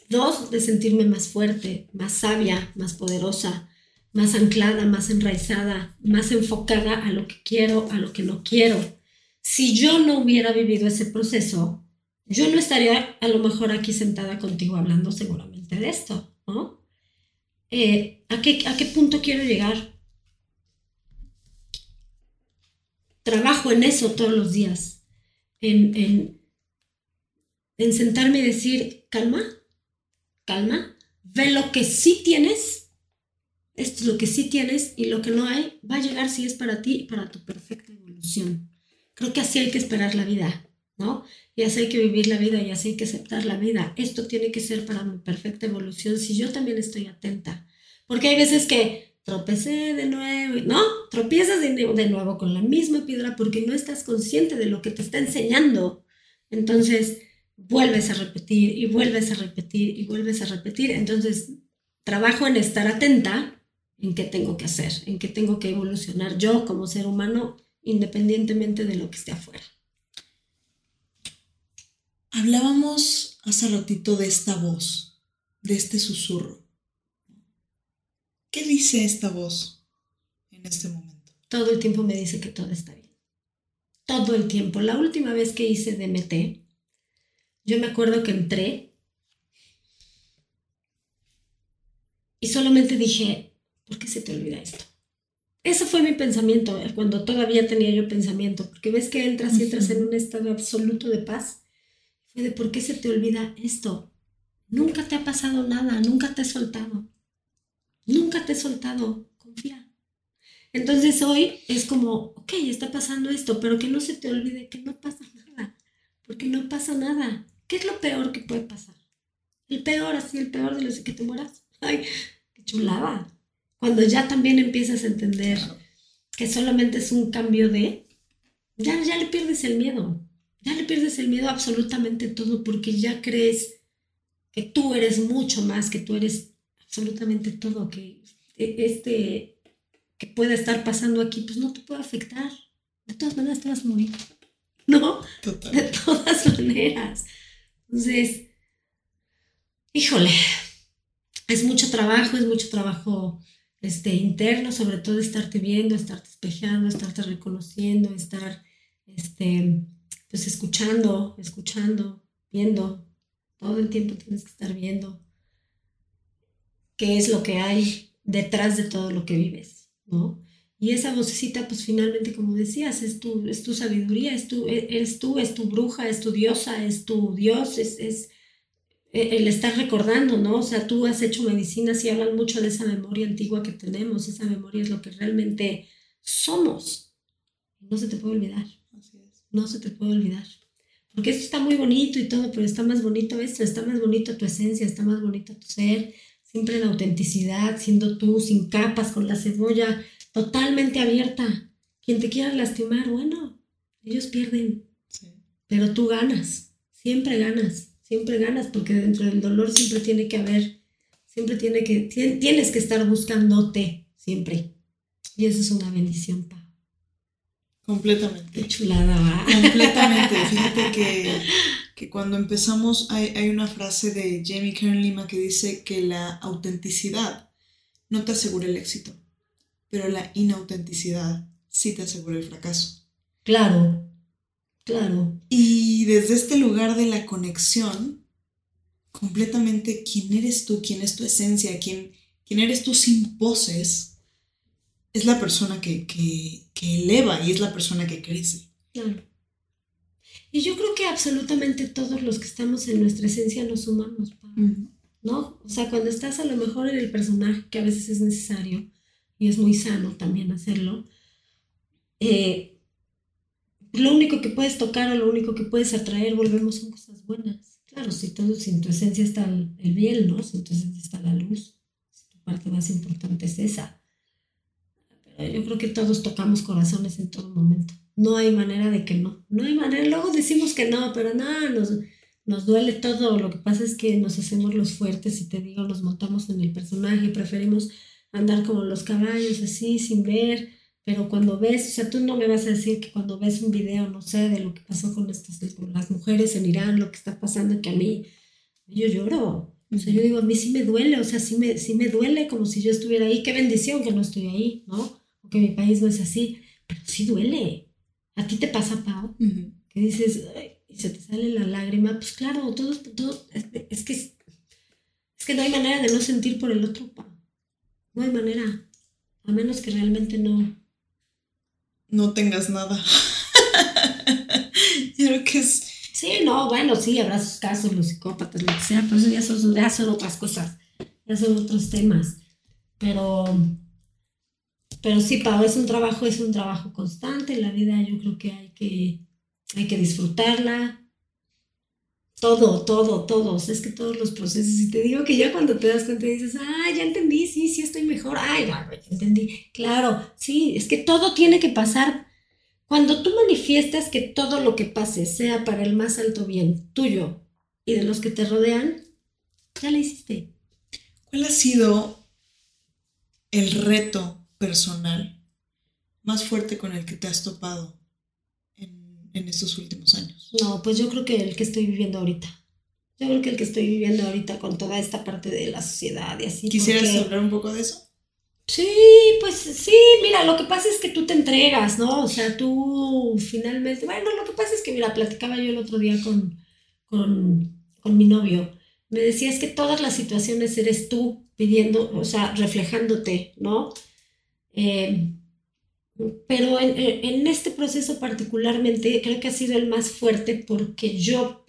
Dos, de sentirme más fuerte, más sabia, más poderosa, más anclada, más enraizada, más enfocada a lo que quiero, a lo que no quiero. Si yo no hubiera vivido ese proceso, yo no estaría a lo mejor aquí sentada contigo hablando seguramente de esto, ¿no? Eh, ¿a, qué, ¿A qué punto quiero llegar? Trabajo en eso todos los días, en, en, en sentarme y decir, calma, calma, ve lo que sí tienes, esto es lo que sí tienes y lo que no hay va a llegar si es para ti y para tu perfecta evolución. Creo que así hay que esperar la vida, ¿no? Y así hay que vivir la vida y así hay que aceptar la vida. Esto tiene que ser para mi perfecta evolución si yo también estoy atenta. Porque hay veces que tropecé de nuevo, ¿no? Tropiezas de, de nuevo con la misma piedra porque no estás consciente de lo que te está enseñando. Entonces, vuelves a repetir y vuelves a repetir y vuelves a repetir. Entonces, trabajo en estar atenta en qué tengo que hacer, en qué tengo que evolucionar yo como ser humano, independientemente de lo que esté afuera. Hablábamos hace ratito de esta voz, de este susurro. ¿Qué dice esta voz en este momento? Todo el tiempo me dice que todo está bien. Todo el tiempo. La última vez que hice DMT, yo me acuerdo que entré y solamente dije, ¿por qué se te olvida esto? Ese fue mi pensamiento, eh, cuando todavía tenía yo pensamiento, porque ves que entras y entras en un estado absoluto de paz. Fue de, ¿por qué se te olvida esto? Nunca te ha pasado nada, nunca te he soltado. Nunca te he soltado, confía. Entonces hoy es como, ok, está pasando esto, pero que no se te olvide que no pasa nada, porque no pasa nada. ¿Qué es lo peor que puede pasar? El peor, así, el peor de los que te mueras. Ay, qué chulada. Cuando ya también empiezas a entender que solamente es un cambio de, ya, ya le pierdes el miedo. Ya le pierdes el miedo a absolutamente todo porque ya crees que tú eres mucho más, que tú eres absolutamente todo, que este que pueda estar pasando aquí, pues no te puede afectar. De todas maneras te vas a morir. ¿No? De todas maneras. Entonces, híjole, es mucho trabajo, es mucho trabajo este, interno, sobre todo estarte viendo, estarte espejando, estarte reconociendo, estar este, pues escuchando, escuchando, viendo. Todo el tiempo tienes que estar viendo qué es lo que hay detrás de todo lo que vives, ¿no? Y esa vocecita, pues finalmente, como decías, es tu, es tu sabiduría, es tu, e, eres tú, es tu bruja, es tu diosa, es tu dios, es, es e, el estar recordando, ¿no? O sea, tú has hecho medicinas y hablan mucho de esa memoria antigua que tenemos, esa memoria es lo que realmente somos. No se te puede olvidar. No se te puede olvidar. Porque esto está muy bonito y todo, pero está más bonito esto, está más bonito tu esencia, está más bonito tu ser, siempre en autenticidad, siendo tú, sin capas, con la cebolla totalmente abierta. Quien te quiera lastimar, bueno, ellos pierden. Pero tú ganas, siempre ganas, siempre ganas, porque dentro del dolor siempre tiene que haber, siempre tiene que, tienes que estar buscándote, siempre. Y eso es una bendición, Pa. Completamente. Qué chulada, ¿va? Completamente. Fíjate que, que cuando empezamos hay, hay, una frase de Jamie Kern Lima que dice que la autenticidad no te asegura el éxito pero la inautenticidad sí te asegura el fracaso. Claro, claro. Y desde este lugar de la conexión, completamente quién eres tú, quién es tu esencia, quién, quién eres tú sin poses, es la persona que, eleva y es la persona que crece. Claro. Y yo creo que absolutamente todos los que estamos en nuestra esencia nos sumamos, ¿no? O sea, cuando estás a lo mejor en el personaje, que a veces es necesario, y es muy sano también hacerlo, eh, lo único que puedes tocar o lo único que puedes atraer, volvemos, son cosas buenas. Claro, si, todo, si en tu esencia está el, bien, ¿no? Si en tu esencia está la luz, tu parte más importante es esa. Pero yo creo que todos tocamos corazones en todo momento. No hay manera de que no. No hay manera. Luego decimos que no, pero nada, nos, nos duele todo. Lo que pasa es que nos hacemos los fuertes y te digo, nos montamos en el personaje y preferimos andar como los caballos así, sin ver, pero cuando ves, o sea, tú no me vas a decir que cuando ves un video, no sé, de lo que pasó con, estas, con las mujeres en Irán, lo que está pasando, que a mí, yo lloro. O sea, yo digo, a mí sí me duele, o sea, sí me, sí me duele como si yo estuviera ahí. Qué bendición que no estoy ahí, ¿no? O que mi país no es así, pero sí duele. ¿A ti te pasa, Pau? Que dices, y se te sale la lágrima. Pues claro, todo, todo es, que, es que no hay manera de no sentir por el otro, Pau. No hay manera, a menos que realmente no. No tengas nada. Yo creo que es. Sí, no, bueno, sí, habrá sus casos, los psicópatas, lo que sea, pero eso ya son, ya son otras cosas, ya son otros temas. Pero, pero sí, Pau, es un trabajo, es un trabajo constante. La vida yo creo que hay que, hay que disfrutarla, todo, todo, todos, es que todos los procesos. Y te digo que ya cuando te das cuenta dices, ah, ya entendí, sí, sí estoy mejor, ay, ya entendí. Claro, sí, es que todo tiene que pasar. Cuando tú manifiestas que todo lo que pase sea para el más alto bien tuyo y de los que te rodean, ya la hiciste. ¿Cuál ha sido el reto personal más fuerte con el que te has topado en, estos últimos años? No, pues yo creo que el que estoy viviendo ahorita. Yo creo que el que estoy viviendo ahorita con toda esta parte de la sociedad y así. ¿Quisieras hablar un poco de eso? Sí, pues sí, mira, lo que pasa es que tú te entregas, ¿no? O sea, tú finalmente, bueno, lo que pasa es que, mira, platicaba yo el otro día con, con, mi novio, me decías que todas las situaciones eres tú pidiendo, o sea, reflejándote, ¿no? Eh, pero en, en, este proceso particularmente creo que ha sido el más fuerte porque yo,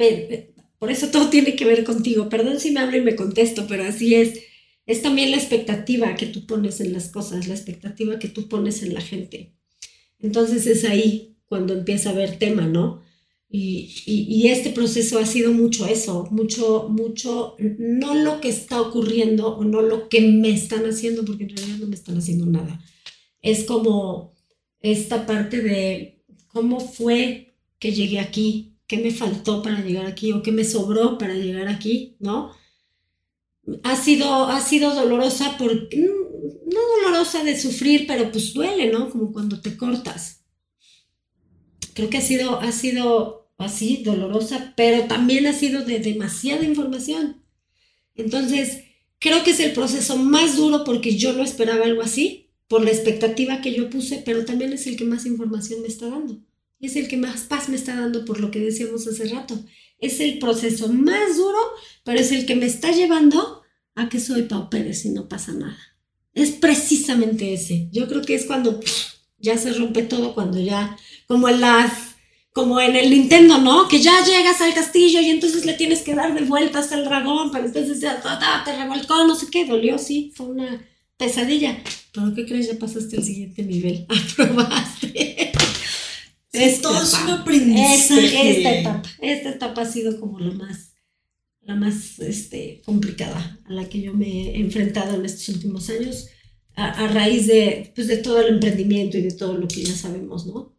por eso todo tiene que ver contigo, perdón si me hablo y me contesto, pero así es es también la expectativa que tú pones en las cosas, la expectativa que tú pones en la gente. Entonces es ahí cuando empieza a haber tema, ¿no? Y, este proceso ha sido mucho eso, mucho, mucho, no lo que está ocurriendo o no lo que me están haciendo, porque en realidad no me están haciendo nada. Es como esta parte de cómo fue que llegué aquí, qué me faltó para llegar aquí o qué me sobró para llegar aquí, ¿no? ha sido, ha sido dolorosa porque, mm, no dolorosa de sufrir, pero pues duele, ¿no? Como cuando te cortas. Creo que ha sido, ha sido así, dolorosa, pero también ha sido de demasiada información. Entonces, creo que es el proceso más duro porque yo no esperaba algo así, por la expectativa que yo puse, pero también es el que más información me está dando. Es el que más paz me está dando por lo que decíamos hace rato. Es el proceso más duro, pero es el que me está llevando ¿a qué soy Pau Pérez y no pasa nada? Es precisamente ese. Yo creo que es cuando ya se rompe todo, cuando ya, como en las, como en el Nintendo, ¿no? Que ya llegas al castillo y entonces le tienes que dar de vuelta hasta el dragón, pero entonces ya te revolcó, no sé qué, dolió, sí, fue una pesadilla. Pero ¿qué crees? Ya pasaste al siguiente nivel, aprobaste. Esto es un aprendizaje. Este, esta etapa, esta etapa ha sido como lo más la más este, complicada a la que yo me he enfrentado en estos últimos años a, raíz de, pues, de todo el emprendimiento y de todo lo que ya sabemos, ¿no?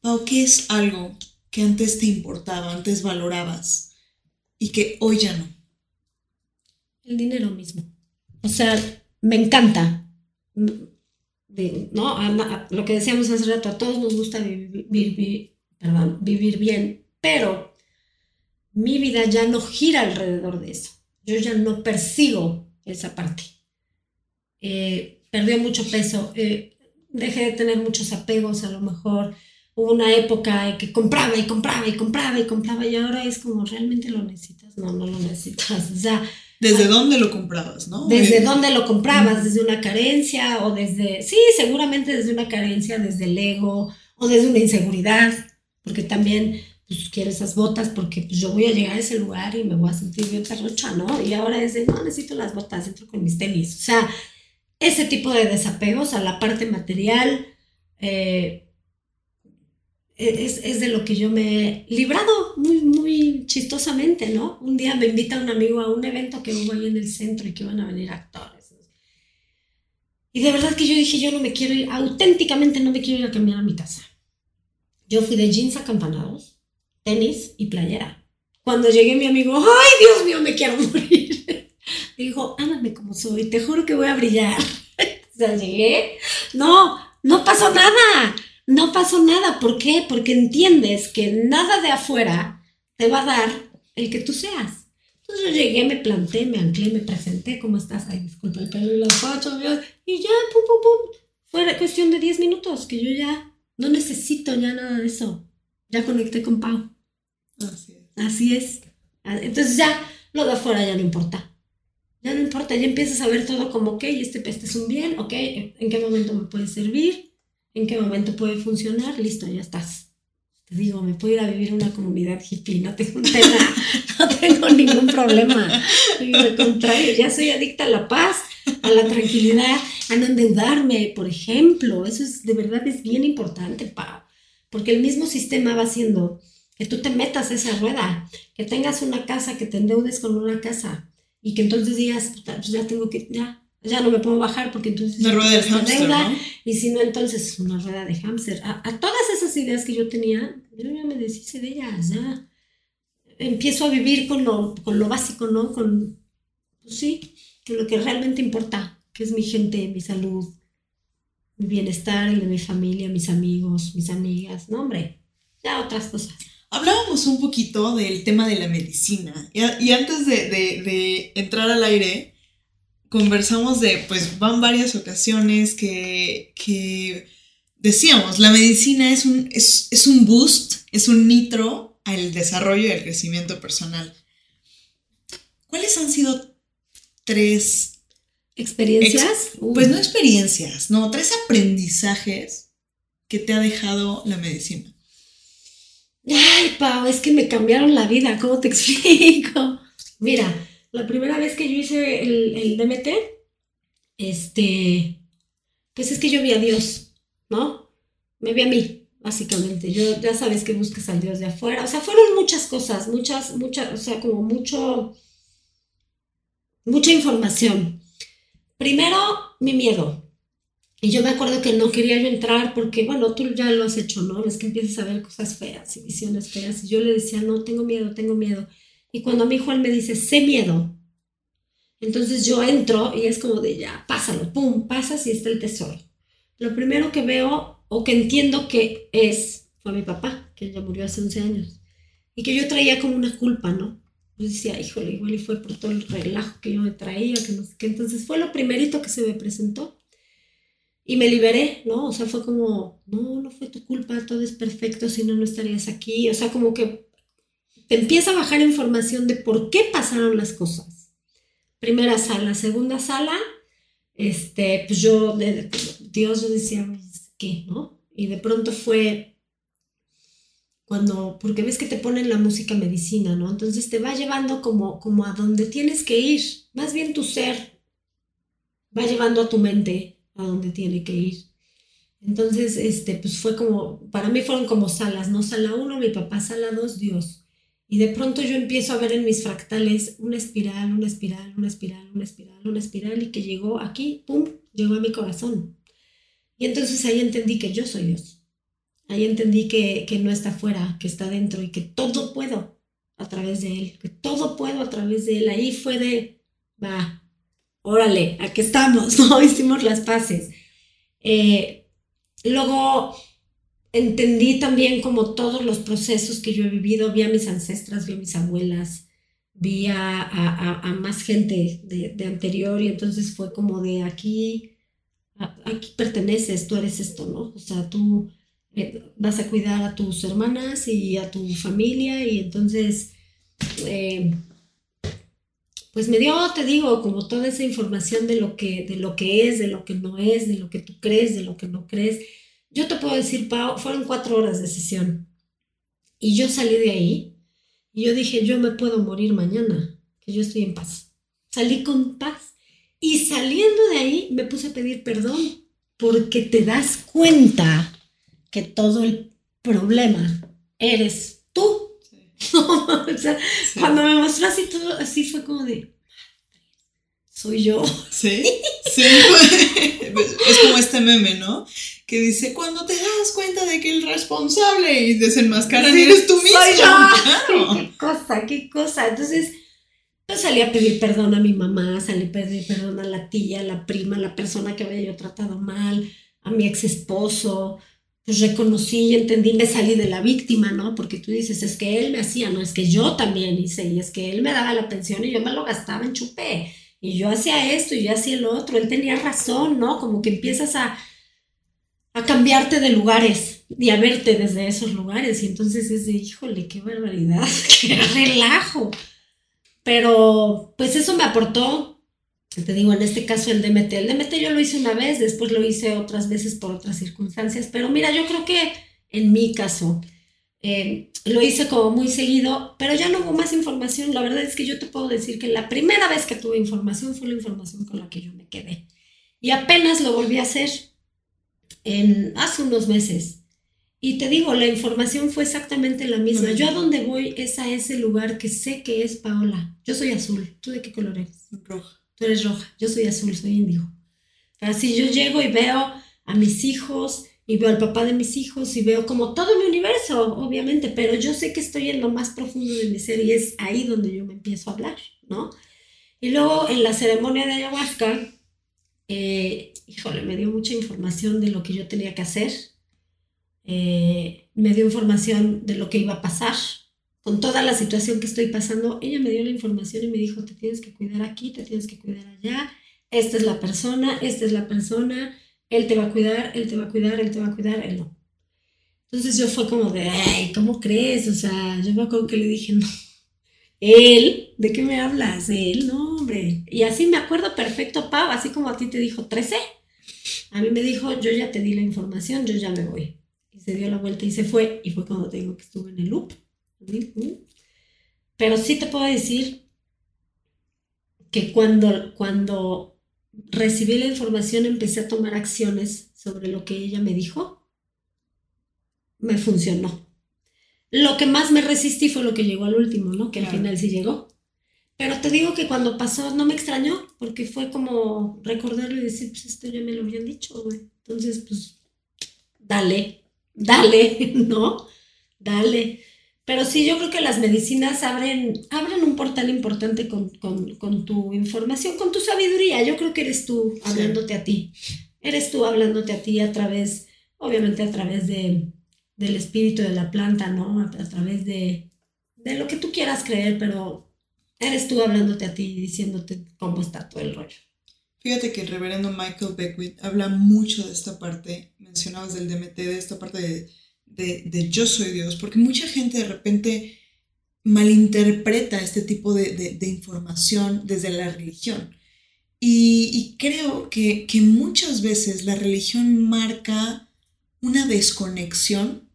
Pau, ¿qué es algo que antes te importaba, antes valorabas y que hoy ya no? El dinero mismo. O sea, me encanta. ¿no? Lo que decíamos hace rato, a todos nos gusta vivir, perdón, vivir bien, pero mi vida ya no gira alrededor de eso. Yo ya no persigo esa parte. Eh, perdió mucho peso, eh, dejé de tener muchos apegos, a lo mejor hubo una época en que compraba y compraba y compraba y compraba y ahora es como, ¿realmente lo necesitas? No, no lo necesitas. O sea, ¿Desde ah, dónde lo comprabas, no? Desde dónde lo comprabas, desde una carencia o desde, sí, seguramente desde una carencia, desde el ego o desde una inseguridad, porque también pues quiero esas botas porque pues yo voy a llegar a ese lugar y me voy a sentir bien perrocha, ¿no? Y ahora es de, no, necesito las botas, entro con mis tenis. O sea, ese tipo de desapegos a la parte material eh, es, es, de lo que yo me he librado muy, muy chistosamente, ¿no? Un día me invita un amigo a un evento que hubo ahí en el centro y que van a venir actores. Y de verdad que yo dije, yo no me quiero ir, auténticamente no me quiero ir a cambiar a mi casa. Yo fui de jeans acampanados tenis y playera. Cuando llegué mi amigo, ay Dios mío, me quiero morir. Dijo, ámame como soy, te juro que voy a brillar. o sea, llegué, no, no pasó nada, no pasó nada. ¿Por qué? Porque entiendes que nada de afuera te va a dar el que tú seas. Entonces yo llegué, me planté, me anclé, me presenté, ¿cómo estás? Ay, disculpa el pelo y fachas, y ya, pum, pum, pum. Fue cuestión de 10 minutos que yo ya no necesito ya nada de eso. Ya conecté con Pau. Así es. Así es. Entonces ya lo de afuera ya no importa. Ya no importa, ya empiezas a ver todo como, ok, este, este es un bien, ok, en qué momento me puede servir, en qué momento puede funcionar, listo, ya estás. Te digo, me puedo ir a vivir en una comunidad hippie, no tengo tema, no tengo ningún problema. Al contrario, ya soy adicta a la paz, a la tranquilidad, a no endeudarme, por ejemplo. Eso es de verdad es bien importante, Pau. Porque el mismo sistema va haciendo que tú te metas esa rueda, que tengas una casa, que te endeudes con una casa y que entonces digas, pues ya tengo que, ya, ya no me puedo bajar porque entonces... Una rueda de hámster, Y si no, entonces una rueda de hámster. A, todas esas ideas que yo tenía, yo ya me deshice de ellas, ya. empiezo a vivir con lo, con lo básico, ¿no? Con, pues sí, con lo que realmente importa, que es mi gente, mi salud, mi bienestar, el de mi familia, mis amigos, mis amigas, no, hombre, ya otras cosas. Hablábamos un poquito del tema de la medicina y, antes de, de, entrar al aire, conversamos de, pues van varias ocasiones que, que decíamos, la medicina es un, es, es un boost, es un nitro al desarrollo y al crecimiento personal. ¿Cuáles han sido tres experiencias? pues no experiencias, no, tres aprendizajes que te ha dejado la medicina. Ay, Pau, es que me cambiaron la vida, ¿cómo te explico? Mira, la primera vez que yo hice el, DMT, este, pues es que yo vi a Dios, ¿no? Me vi a mí, básicamente. Yo ya sabes que buscas al Dios de afuera. O sea, fueron muchas cosas, muchas, muchas, o sea, como mucho, mucha información. Primero, mi miedo. Y yo me acuerdo que no quería yo entrar porque, bueno, tú ya lo has hecho, ¿no? Es que empiezas a ver cosas feas y visiones feas. Y yo le decía, no, tengo miedo, tengo miedo. Y cuando mi Juan me dice, sé miedo, entonces yo entro y es como de ya, pásalo, pum, pasas y está el tesoro. Lo primero que veo o que entiendo que es, fue mi papá, que ya murió hace 11 años. Y que yo traía como una culpa, ¿no? Yo decía, híjole, igual y fue por todo el relajo que yo me traía, que no sé qué. Entonces fue lo primerito que se me presentó y me liberé, ¿no? O sea, fue como, no, no fue tu culpa, todo es perfecto, si no, no estarías aquí. O sea, como que te empieza a bajar información de por qué pasaron las cosas. Primera sala, segunda sala, este, pues yo, Dios, yo decía, ¿qué, no? Y de pronto fue cuando, porque ves que te ponen la música medicina, ¿no? Entonces te va llevando como, como a donde tienes que ir, más bien tu ser va llevando a tu mente a donde tiene que ir. Entonces, este, pues fue como, para mí fueron como salas, ¿no? Sala 1, mi papá, sala 2, Dios. Y de pronto yo empiezo a ver en mis fractales una espiral, una espiral, una espiral, una espiral, una espiral, y que llegó aquí, ¡pum!, llegó a mi corazón. Y entonces ahí entendí que yo soy Dios. Ahí entendí que, que no está afuera, que está dentro y que todo puedo a través de Él, que todo puedo a través de Él. Ahí fue de, va, órale, aquí estamos, ¿no? Hicimos las paces. Eh, luego entendí también como todos los procesos que yo he vivido, vi a mis ancestras, vi a mis abuelas, vi a, más gente de, anterior y entonces fue como de aquí, aquí perteneces, tú eres esto, ¿no? O sea, tú eh, vas a cuidar a tus hermanas y a tu familia y entonces... Eh, pues me dio, te digo, como toda esa información de lo que, de lo que es, de lo que no es, de lo que tú crees, de lo que no crees. Yo te puedo decir, Pau, fueron cuatro horas de sesión. Y yo salí de ahí y yo dije, yo me puedo morir mañana, que yo estoy en paz. Salí con paz. Y saliendo de ahí me puse a pedir perdón porque te das cuenta que todo el problema eres tú o sea, cuando me mostró así todo, así fue como de, soy yo. Sí, sí. es como este meme, ¿no? Que dice, cuando te das cuenta de que el responsable y desenmascaran sí, eres tú mismo. Soy yo. Qué cosa, qué cosa. Entonces, pues salí a pedir perdón a mi mamá, salí a pedir perdón a la tía, a la prima, a la persona que había yo tratado mal, a mi ex esposo, pues reconocí y entendí, me salí de la víctima, ¿no? Porque tú dices, es que él me hacía, no, es que yo también hice, y es que él me daba la pensión y yo me lo gastaba en chupé, y yo hacía esto y yo hacía el otro, él tenía razón, ¿no? Como que empiezas a, a cambiarte de lugares y a verte desde esos lugares, y entonces es de, híjole, qué barbaridad, qué relajo. Pero pues eso me aportó te digo, en este caso el DMT. El DMT yo lo hice una vez, después lo hice otras veces por otras circunstancias, pero mira, yo creo que en mi caso eh, lo hice como muy seguido, pero ya no hubo más información. La verdad es que yo te puedo decir que la primera vez que tuve información fue la información con la que yo me quedé. Y apenas lo volví a hacer en, hace unos meses. Y te digo, la información fue exactamente la misma. Yo a donde voy es a ese lugar que sé que es Paola. Yo soy azul. ¿Tú de qué color eres? Roja tú eres roja, yo soy azul, soy índigo. Así yo llego y veo a mis hijos y veo al papá de mis hijos y veo como todo mi universo, obviamente, pero yo sé que estoy en lo más profundo de mi ser y es ahí donde yo me empiezo a hablar, ¿no? Y luego en la ceremonia de ayahuasca, eh, híjole, me dio mucha información de lo que yo tenía que hacer, eh, me dio información de lo que iba a pasar, con toda la situación que estoy pasando, ella me dio la información y me dijo, te tienes que cuidar aquí, te tienes que cuidar allá, esta es la persona, esta es la persona, él te va a cuidar, él te va a cuidar, él te va a cuidar, él no. Entonces yo fue como de, ay, ¿cómo crees? O sea, yo me acuerdo que le dije, no, él, ¿de qué me hablas? Él, no, hombre. Y así me acuerdo perfecto, Pau, así como a ti te dijo 13. A mí me dijo, yo ya te di la información, yo ya me voy. Y se dio la vuelta y se fue. Y fue cuando te digo que estuve en el loop. Pero sí te puedo decir que cuando, cuando recibí la información, empecé a tomar acciones sobre lo que ella me dijo, me funcionó. Lo que más me resistí fue lo que llegó al último, ¿no? Que al final sí llegó. Pero te digo que cuando pasó no me extrañó, porque fue como recordarlo y decir, pues esto ya me lo habían dicho, güey. Entonces, pues, dale, dale, ¿no? Dale. Pero sí, yo creo que las medicinas abren, abren un portal importante con, tu información, con tu sabiduría. Yo creo que eres tú hablándote a ti. Eres tú hablándote a ti a través, obviamente a través de, del espíritu de la planta, ¿no? A, través de, de lo que tú quieras creer, pero eres tú hablándote a ti y diciéndote cómo está todo el rollo. Fíjate que el reverendo Michael Beckwith habla mucho de esta parte, mencionabas del DMT, de esta parte de de, yo soy Dios, porque mucha gente de repente malinterpreta este tipo de, información desde la religión. Y, creo que, muchas veces la religión marca una desconexión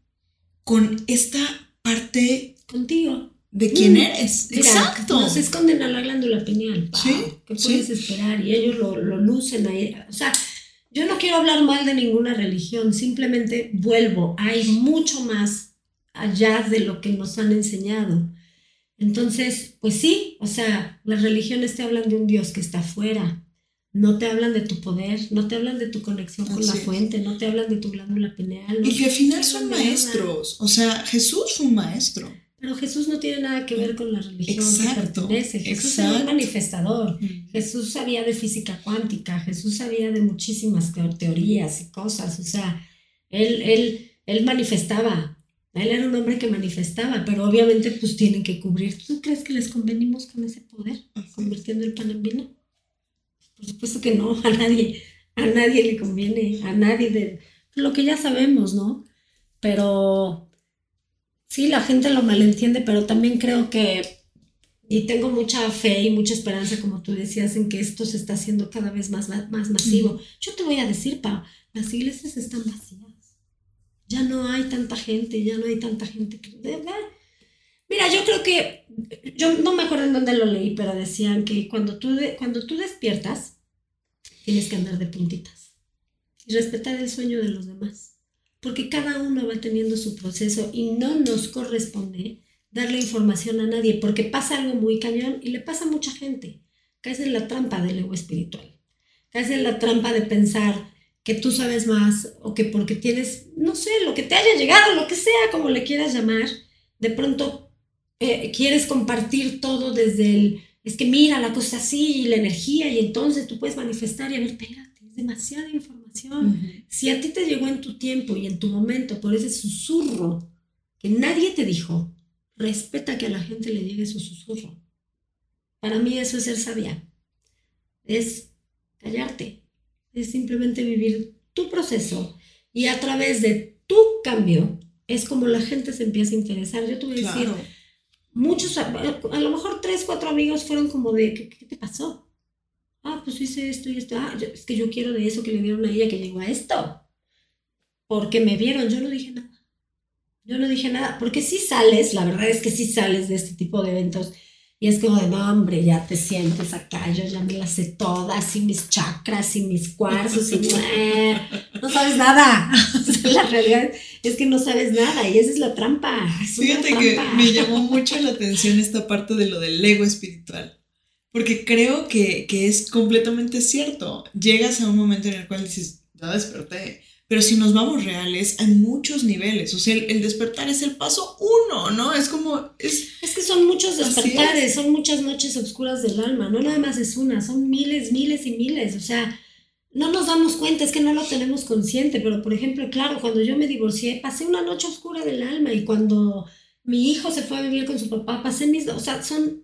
con esta parte contigo de quién mm, eres. Exacto. No se esconden a la glándula pineal. ¿Sí? ¿Qué puedes esperar? Y ellos lo, lo lucen ahí. O sea, yo no quiero hablar mal de ninguna religión, simplemente vuelvo, hay mucho más allá de lo que nos han enseñado. Entonces, pues sí, o sea, las religiones te hablan de un Dios que está afuera, no te hablan de tu poder, no te hablan de tu conexión con la fuente, no te hablan de tu glándula pineal. y que al final son maestros, o sea, Jesús fue un maestro. Pero Jesús no tiene nada que ver con la religión que pertenece. Jesús era un manifestador. Jesús sabía de física cuántica. Jesús sabía de muchísimas teorías y cosas. O sea, él, él, él manifestaba. Él era un hombre que manifestaba, pero obviamente pues tienen que cubrir. ¿Tú crees que les convenimos con ese poder? Convirtiendo el pan en vino. Por supuesto que no, a nadie, a nadie le conviene, a nadie de lo que ya sabemos, ¿no? Pero sí, la gente lo malentiende, pero también creo que, y tengo mucha fe y mucha esperanza, como tú decías, en que esto se está haciendo cada vez más, más masivo. Yo te voy a decir, Pa, las iglesias están vacías. Ya no hay tanta gente, ya no hay tanta gente que... Mira, yo creo que, yo no me acuerdo en dónde lo leí, pero decían que cuando tú, cuando tú despiertas, tienes que andar de puntitas y respetar el sueño de los demás porque cada uno va teniendo su proceso y no nos corresponde darle información a nadie, porque pasa algo muy cañón y le pasa a mucha gente. Caes en la trampa del ego espiritual. Caes en la trampa de pensar que tú sabes más o que porque tienes, no sé, lo que te haya llegado, lo que sea, como le quieras llamar, de pronto eh, quieres compartir todo desde el, es que mira la cosa así y la energía y entonces tú puedes manifestar y a ver, espérate, es demasiada información si a ti te llegó en tu tiempo y en tu momento por ese susurro que nadie te dijo, respeta que a la gente le llegue su susurro. Para mí eso es ser sabia. Es callarte. Es simplemente vivir tu proceso y a través de tu cambio es como la gente se empieza a interesar. Yo te voy a decir, muchos, a, lo mejor tres, cuatro amigos fueron como de, qué te pasó? Ah, pues hice esto y esto, ah, es que yo quiero de eso que le dieron a ella que llegó a esto. Porque me vieron, yo no dije nada. Yo no dije nada, porque si sales, la verdad es que si sales de este tipo de eventos y es como de, no, hombre, ya te sientes acá, yo ya me las sé todas, y mis chakras, y mis cuarzos, y no sabes nada. la realidad es que no sabes nada, y esa es la trampa. Fíjate que me llamó mucho la atención esta parte de lo del ego espiritual. Porque creo que, es completamente cierto. Llegas a un momento en el cual dices, ya desperté. Pero si nos vamos reales, hay muchos niveles. O sea, el, despertar es el paso uno, ¿no? Es como... Es, es que son muchos despertares, son muchas noches oscuras del alma. No nada más es una, son miles, miles y miles. O sea, no nos damos cuenta, es que no lo tenemos consciente. Pero, por ejemplo, claro, cuando yo me divorcié, pasé una noche oscura del alma. Y cuando mi hijo se fue a vivir con su papá, pasé mis... O sea, son,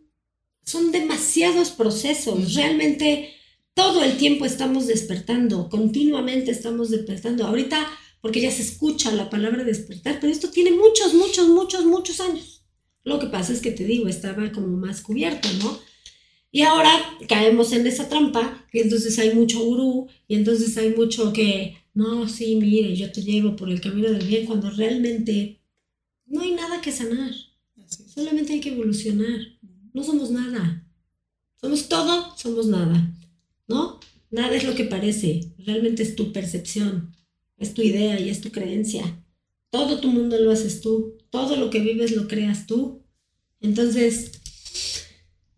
son demasiados procesos. Realmente todo el tiempo estamos despertando, continuamente estamos despertando. Ahorita, porque ya se escucha la palabra despertar, pero esto tiene muchos, muchos, muchos, muchos años. Lo que pasa es que te digo, estaba como más cubierto, ¿no? Y ahora caemos en esa trampa, y entonces hay mucho gurú, y entonces hay mucho que, no, sí, mire, yo te llevo por el camino del bien, cuando realmente no hay nada que sanar. Solamente hay que evolucionar. No somos nada. Somos todo, somos nada. ¿no? Nada es lo que parece, realmente es tu percepción, es tu idea y es tu creencia. Todo tu mundo lo haces tú, todo lo que vives lo creas tú. Entonces,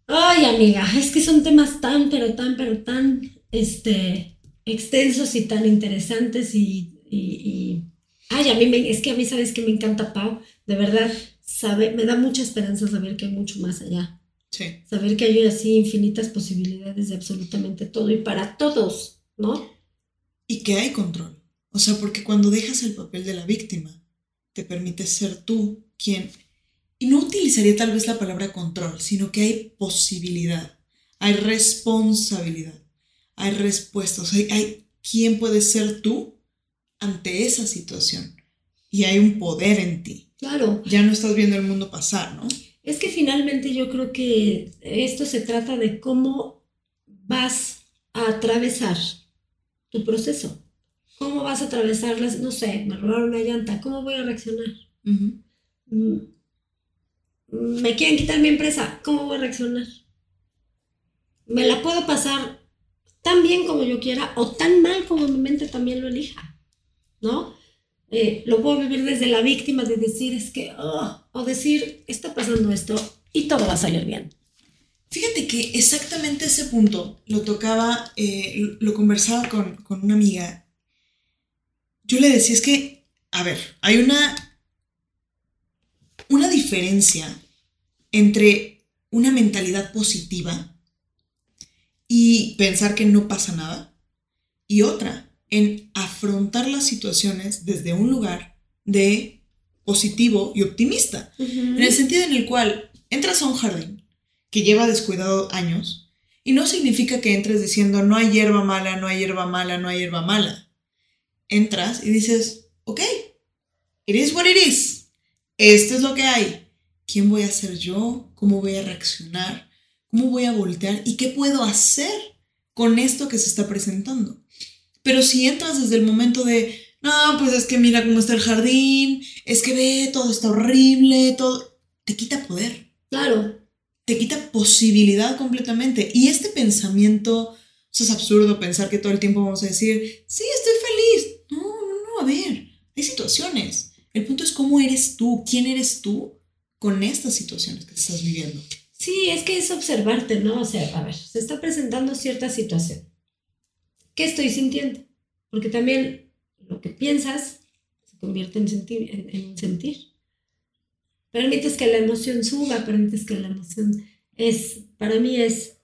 ay amiga, es que son temas tan, pero tan, pero tan, este, extensos y tan interesantes y, ay, a mí me, es que a mí sabes que me encanta Pau, de verdad, sabe, me da mucha esperanza saber que hay mucho más allá. Saber que hay así infinitas posibilidades de absolutamente todo y para todos, ¿no? Y que hay control. O sea, porque cuando dejas el papel de la víctima, te permite ser tú quien... Y no utilizaría tal vez la palabra control, sino que hay posibilidad, hay responsabilidad, hay respuestas, hay, hay quién puede ser tú ante esa situación. Y hay un poder en ti. Claro. Ya no estás viendo el mundo pasar, ¿no? Es que finalmente yo creo que esto se trata de cómo vas a atravesar tu proceso. ¿Cómo vas a atravesar las, no sé, me robaron una llanta, ¿cómo voy a reaccionar? Mm, me quieren quitar mi empresa, ¿cómo voy a reaccionar? Me la puedo pasar tan bien como yo quiera o tan mal como mi mente también lo elija, ¿no? Eh, lo puedo vivir desde la víctima de decir es que, oh", o decir, está pasando esto y todo va a salir bien. Fíjate que exactamente ese punto lo tocaba, eh, lo conversaba con, con una amiga. Yo le decía, es que, a ver, hay una, una diferencia entre una mentalidad positiva y pensar que no pasa nada y otra en afrontar las situaciones desde un lugar de positivo y optimista. En el sentido en el cual entras a un jardín que lleva descuidado años y no significa que entres diciendo no hay hierba mala, no hay hierba mala, no hay hierba mala. Entras y dices, ok, it is what it is. Esto es lo que hay. ¿Quién voy a ser yo? ¿Cómo voy a reaccionar? ¿Cómo voy a voltear? ¿Y qué puedo hacer con esto que se está presentando? Pero si entras desde el momento de, no, pues es que mira cómo está el jardín, es que ve, todo está horrible, todo, te quita poder. Claro. Te quita posibilidad completamente. Y este pensamiento, eso es absurdo pensar que todo el tiempo vamos a decir, sí, estoy feliz. No, no, no, a ver, hay situaciones. El punto es cómo eres tú, quién eres tú con estas situaciones que estás viviendo. Sí, es que es observarte, ¿no? O sea, a ver, se está presentando cierta situación ¿Qué estoy sintiendo? Porque también lo que piensas se convierte en, sentir, en, sentir. Permites que la emoción suba, permites que la emoción es, para mí es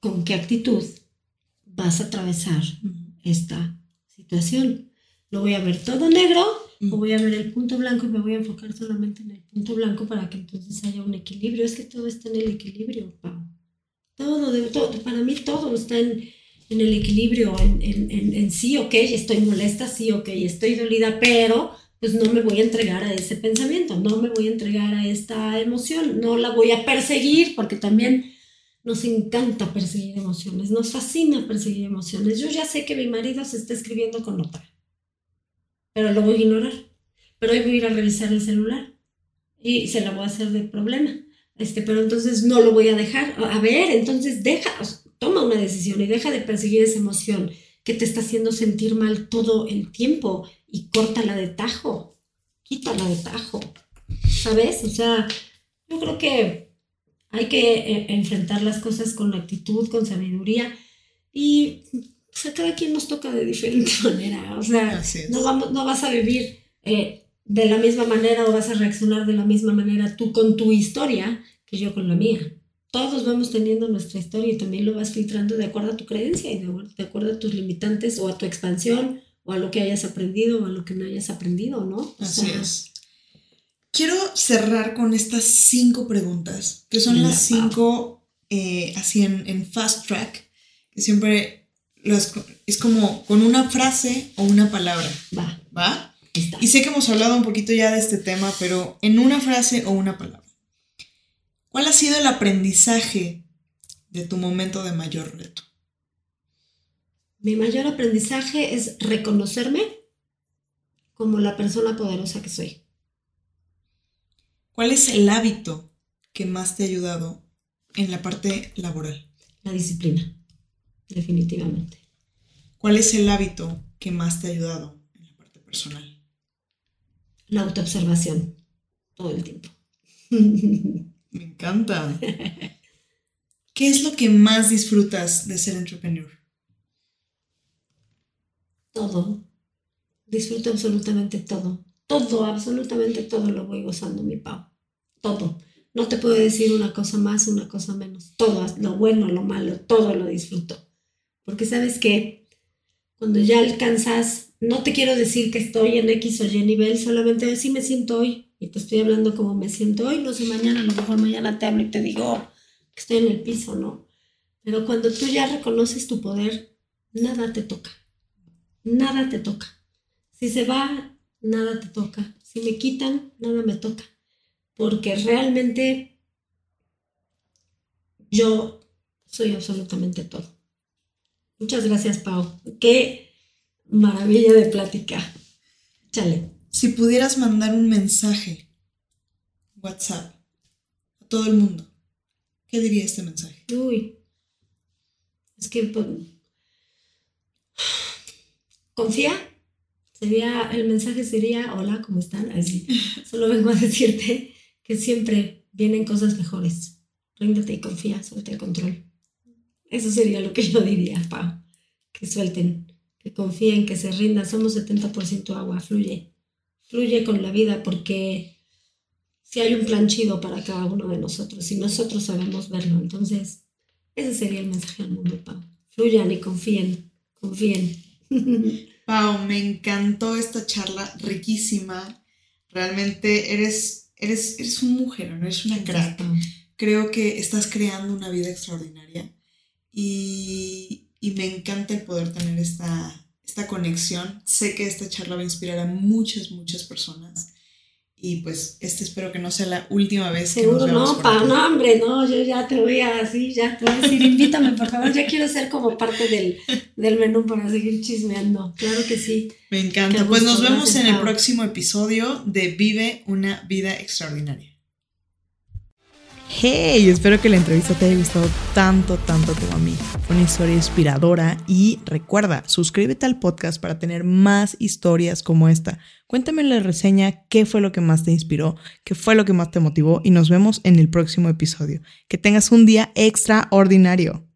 con qué actitud vas a atravesar esta situación. ¿Lo voy a ver todo negro o voy a ver el punto blanco y me voy a enfocar solamente en el punto blanco para que entonces haya un equilibrio? Es que todo está en el equilibrio, Pau. Todo, de, todo, para mí todo está en, en el equilibrio, en, en, en, sí, ok, estoy molesta, sí, ok, estoy dolida, pero pues no me voy a entregar a ese pensamiento, no me voy a entregar a esta emoción, no la voy a perseguir, porque también nos encanta perseguir emociones, nos fascina perseguir emociones. Yo ya sé que mi marido se está escribiendo con otra, pero lo voy a ignorar. Pero hoy voy a ir a revisar el celular y se la voy a hacer de problema. Este, pero entonces no lo voy a dejar. A ver, entonces deja, toma una decisión y deja de perseguir esa emoción que te está haciendo sentir mal todo el tiempo y córtala de tajo, quítala de tajo, ¿sabes? O sea, yo creo que hay que eh, enfrentar las cosas con actitud, con sabiduría y pues, a cada quien nos toca de diferente manera. O sea, no, vamos, no vas a vivir eh, de la misma manera o vas a reaccionar de la misma manera tú con tu historia que yo con la mía. Todos vamos teniendo nuestra historia y también lo vas filtrando de acuerdo a tu creencia y de, acuerdo a tus limitantes o a tu expansión o a lo que hayas aprendido o a lo que no hayas aprendido, ¿no? Así es. Quiero cerrar con estas cinco preguntas, que son las cinco eh, así en, en, fast track, que siempre es como con una frase o una palabra. Va. ¿Va? Y sé que hemos hablado un poquito ya de este tema, pero en una frase o una palabra. ¿Cuál ha sido el aprendizaje de tu momento de mayor reto? Mi mayor aprendizaje es reconocerme como la persona poderosa que soy. ¿Cuál es el hábito que más te ha ayudado en la parte laboral? La disciplina, definitivamente. ¿Cuál es el hábito que más te ha ayudado en la parte personal? La autoobservación todo el tiempo. Me encanta. ¿Qué es lo que más disfrutas de ser entrepreneur? Todo. Disfruto absolutamente todo. Todo, absolutamente todo lo voy gozando, mi Pau. Todo. No te puedo decir una cosa más, una cosa menos. Todo, lo bueno, lo malo, todo lo disfruto. Porque sabes que cuando ya alcanzas no te quiero decir que estoy en X o Y nivel, solamente así me siento hoy. Y te estoy hablando como me siento hoy, no sé mañana, a lo mejor mañana te hablo y te digo que estoy en el piso, ¿no? Pero cuando tú ya reconoces tu poder, nada te toca. Nada te toca. Si se va, nada te toca. Si me quitan, nada me toca. Porque realmente yo soy absolutamente todo. Muchas gracias, Pau. Qué Maravilla de plática. Chale. Si pudieras mandar un mensaje, WhatsApp, a todo el mundo, ¿qué diría este mensaje? Uy. Es que pues, confía. Sería, el mensaje sería, hola, ¿cómo están? Así. Solo vengo a decirte que siempre vienen cosas mejores. Ríndete y confía, suelta el control. Eso sería lo que yo diría, Pau. Que suelten que confíen, que se rindan. Somos 70% agua, fluye. Fluye con la vida porque si hay un plan chido para cada uno de nosotros y nosotros sabemos verlo. Entonces, ese sería el mensaje al mundo, Pau. Fluyan y confíen, confíen. Pau, me encantó esta charla riquísima. Realmente eres, eres, eres un mujer, no eres una crack. Creo que estás creando una vida extraordinaria y, y me encanta el poder tener esta, esta conexión. Sé que esta charla va a inspirar a muchas, muchas personas. Y pues este espero que no sea la última vez que nos no, pa, no, hombre, no, yo ya te voy a así, ya te voy a decir, invítame, por favor, ya quiero ser como parte del, del menú para seguir chismeando. Claro que sí. Me encanta. Pues nos vemos en el próximo episodio de Vive una vida extraordinaria. Hey, espero que la entrevista te haya gustado tanto, tanto como a mí. Fue una historia inspiradora y recuerda, suscríbete al podcast para tener más historias como esta. Cuéntame en la reseña qué fue lo que más te inspiró, qué fue lo que más te motivó y nos vemos en el próximo episodio. Que tengas un día extraordinario.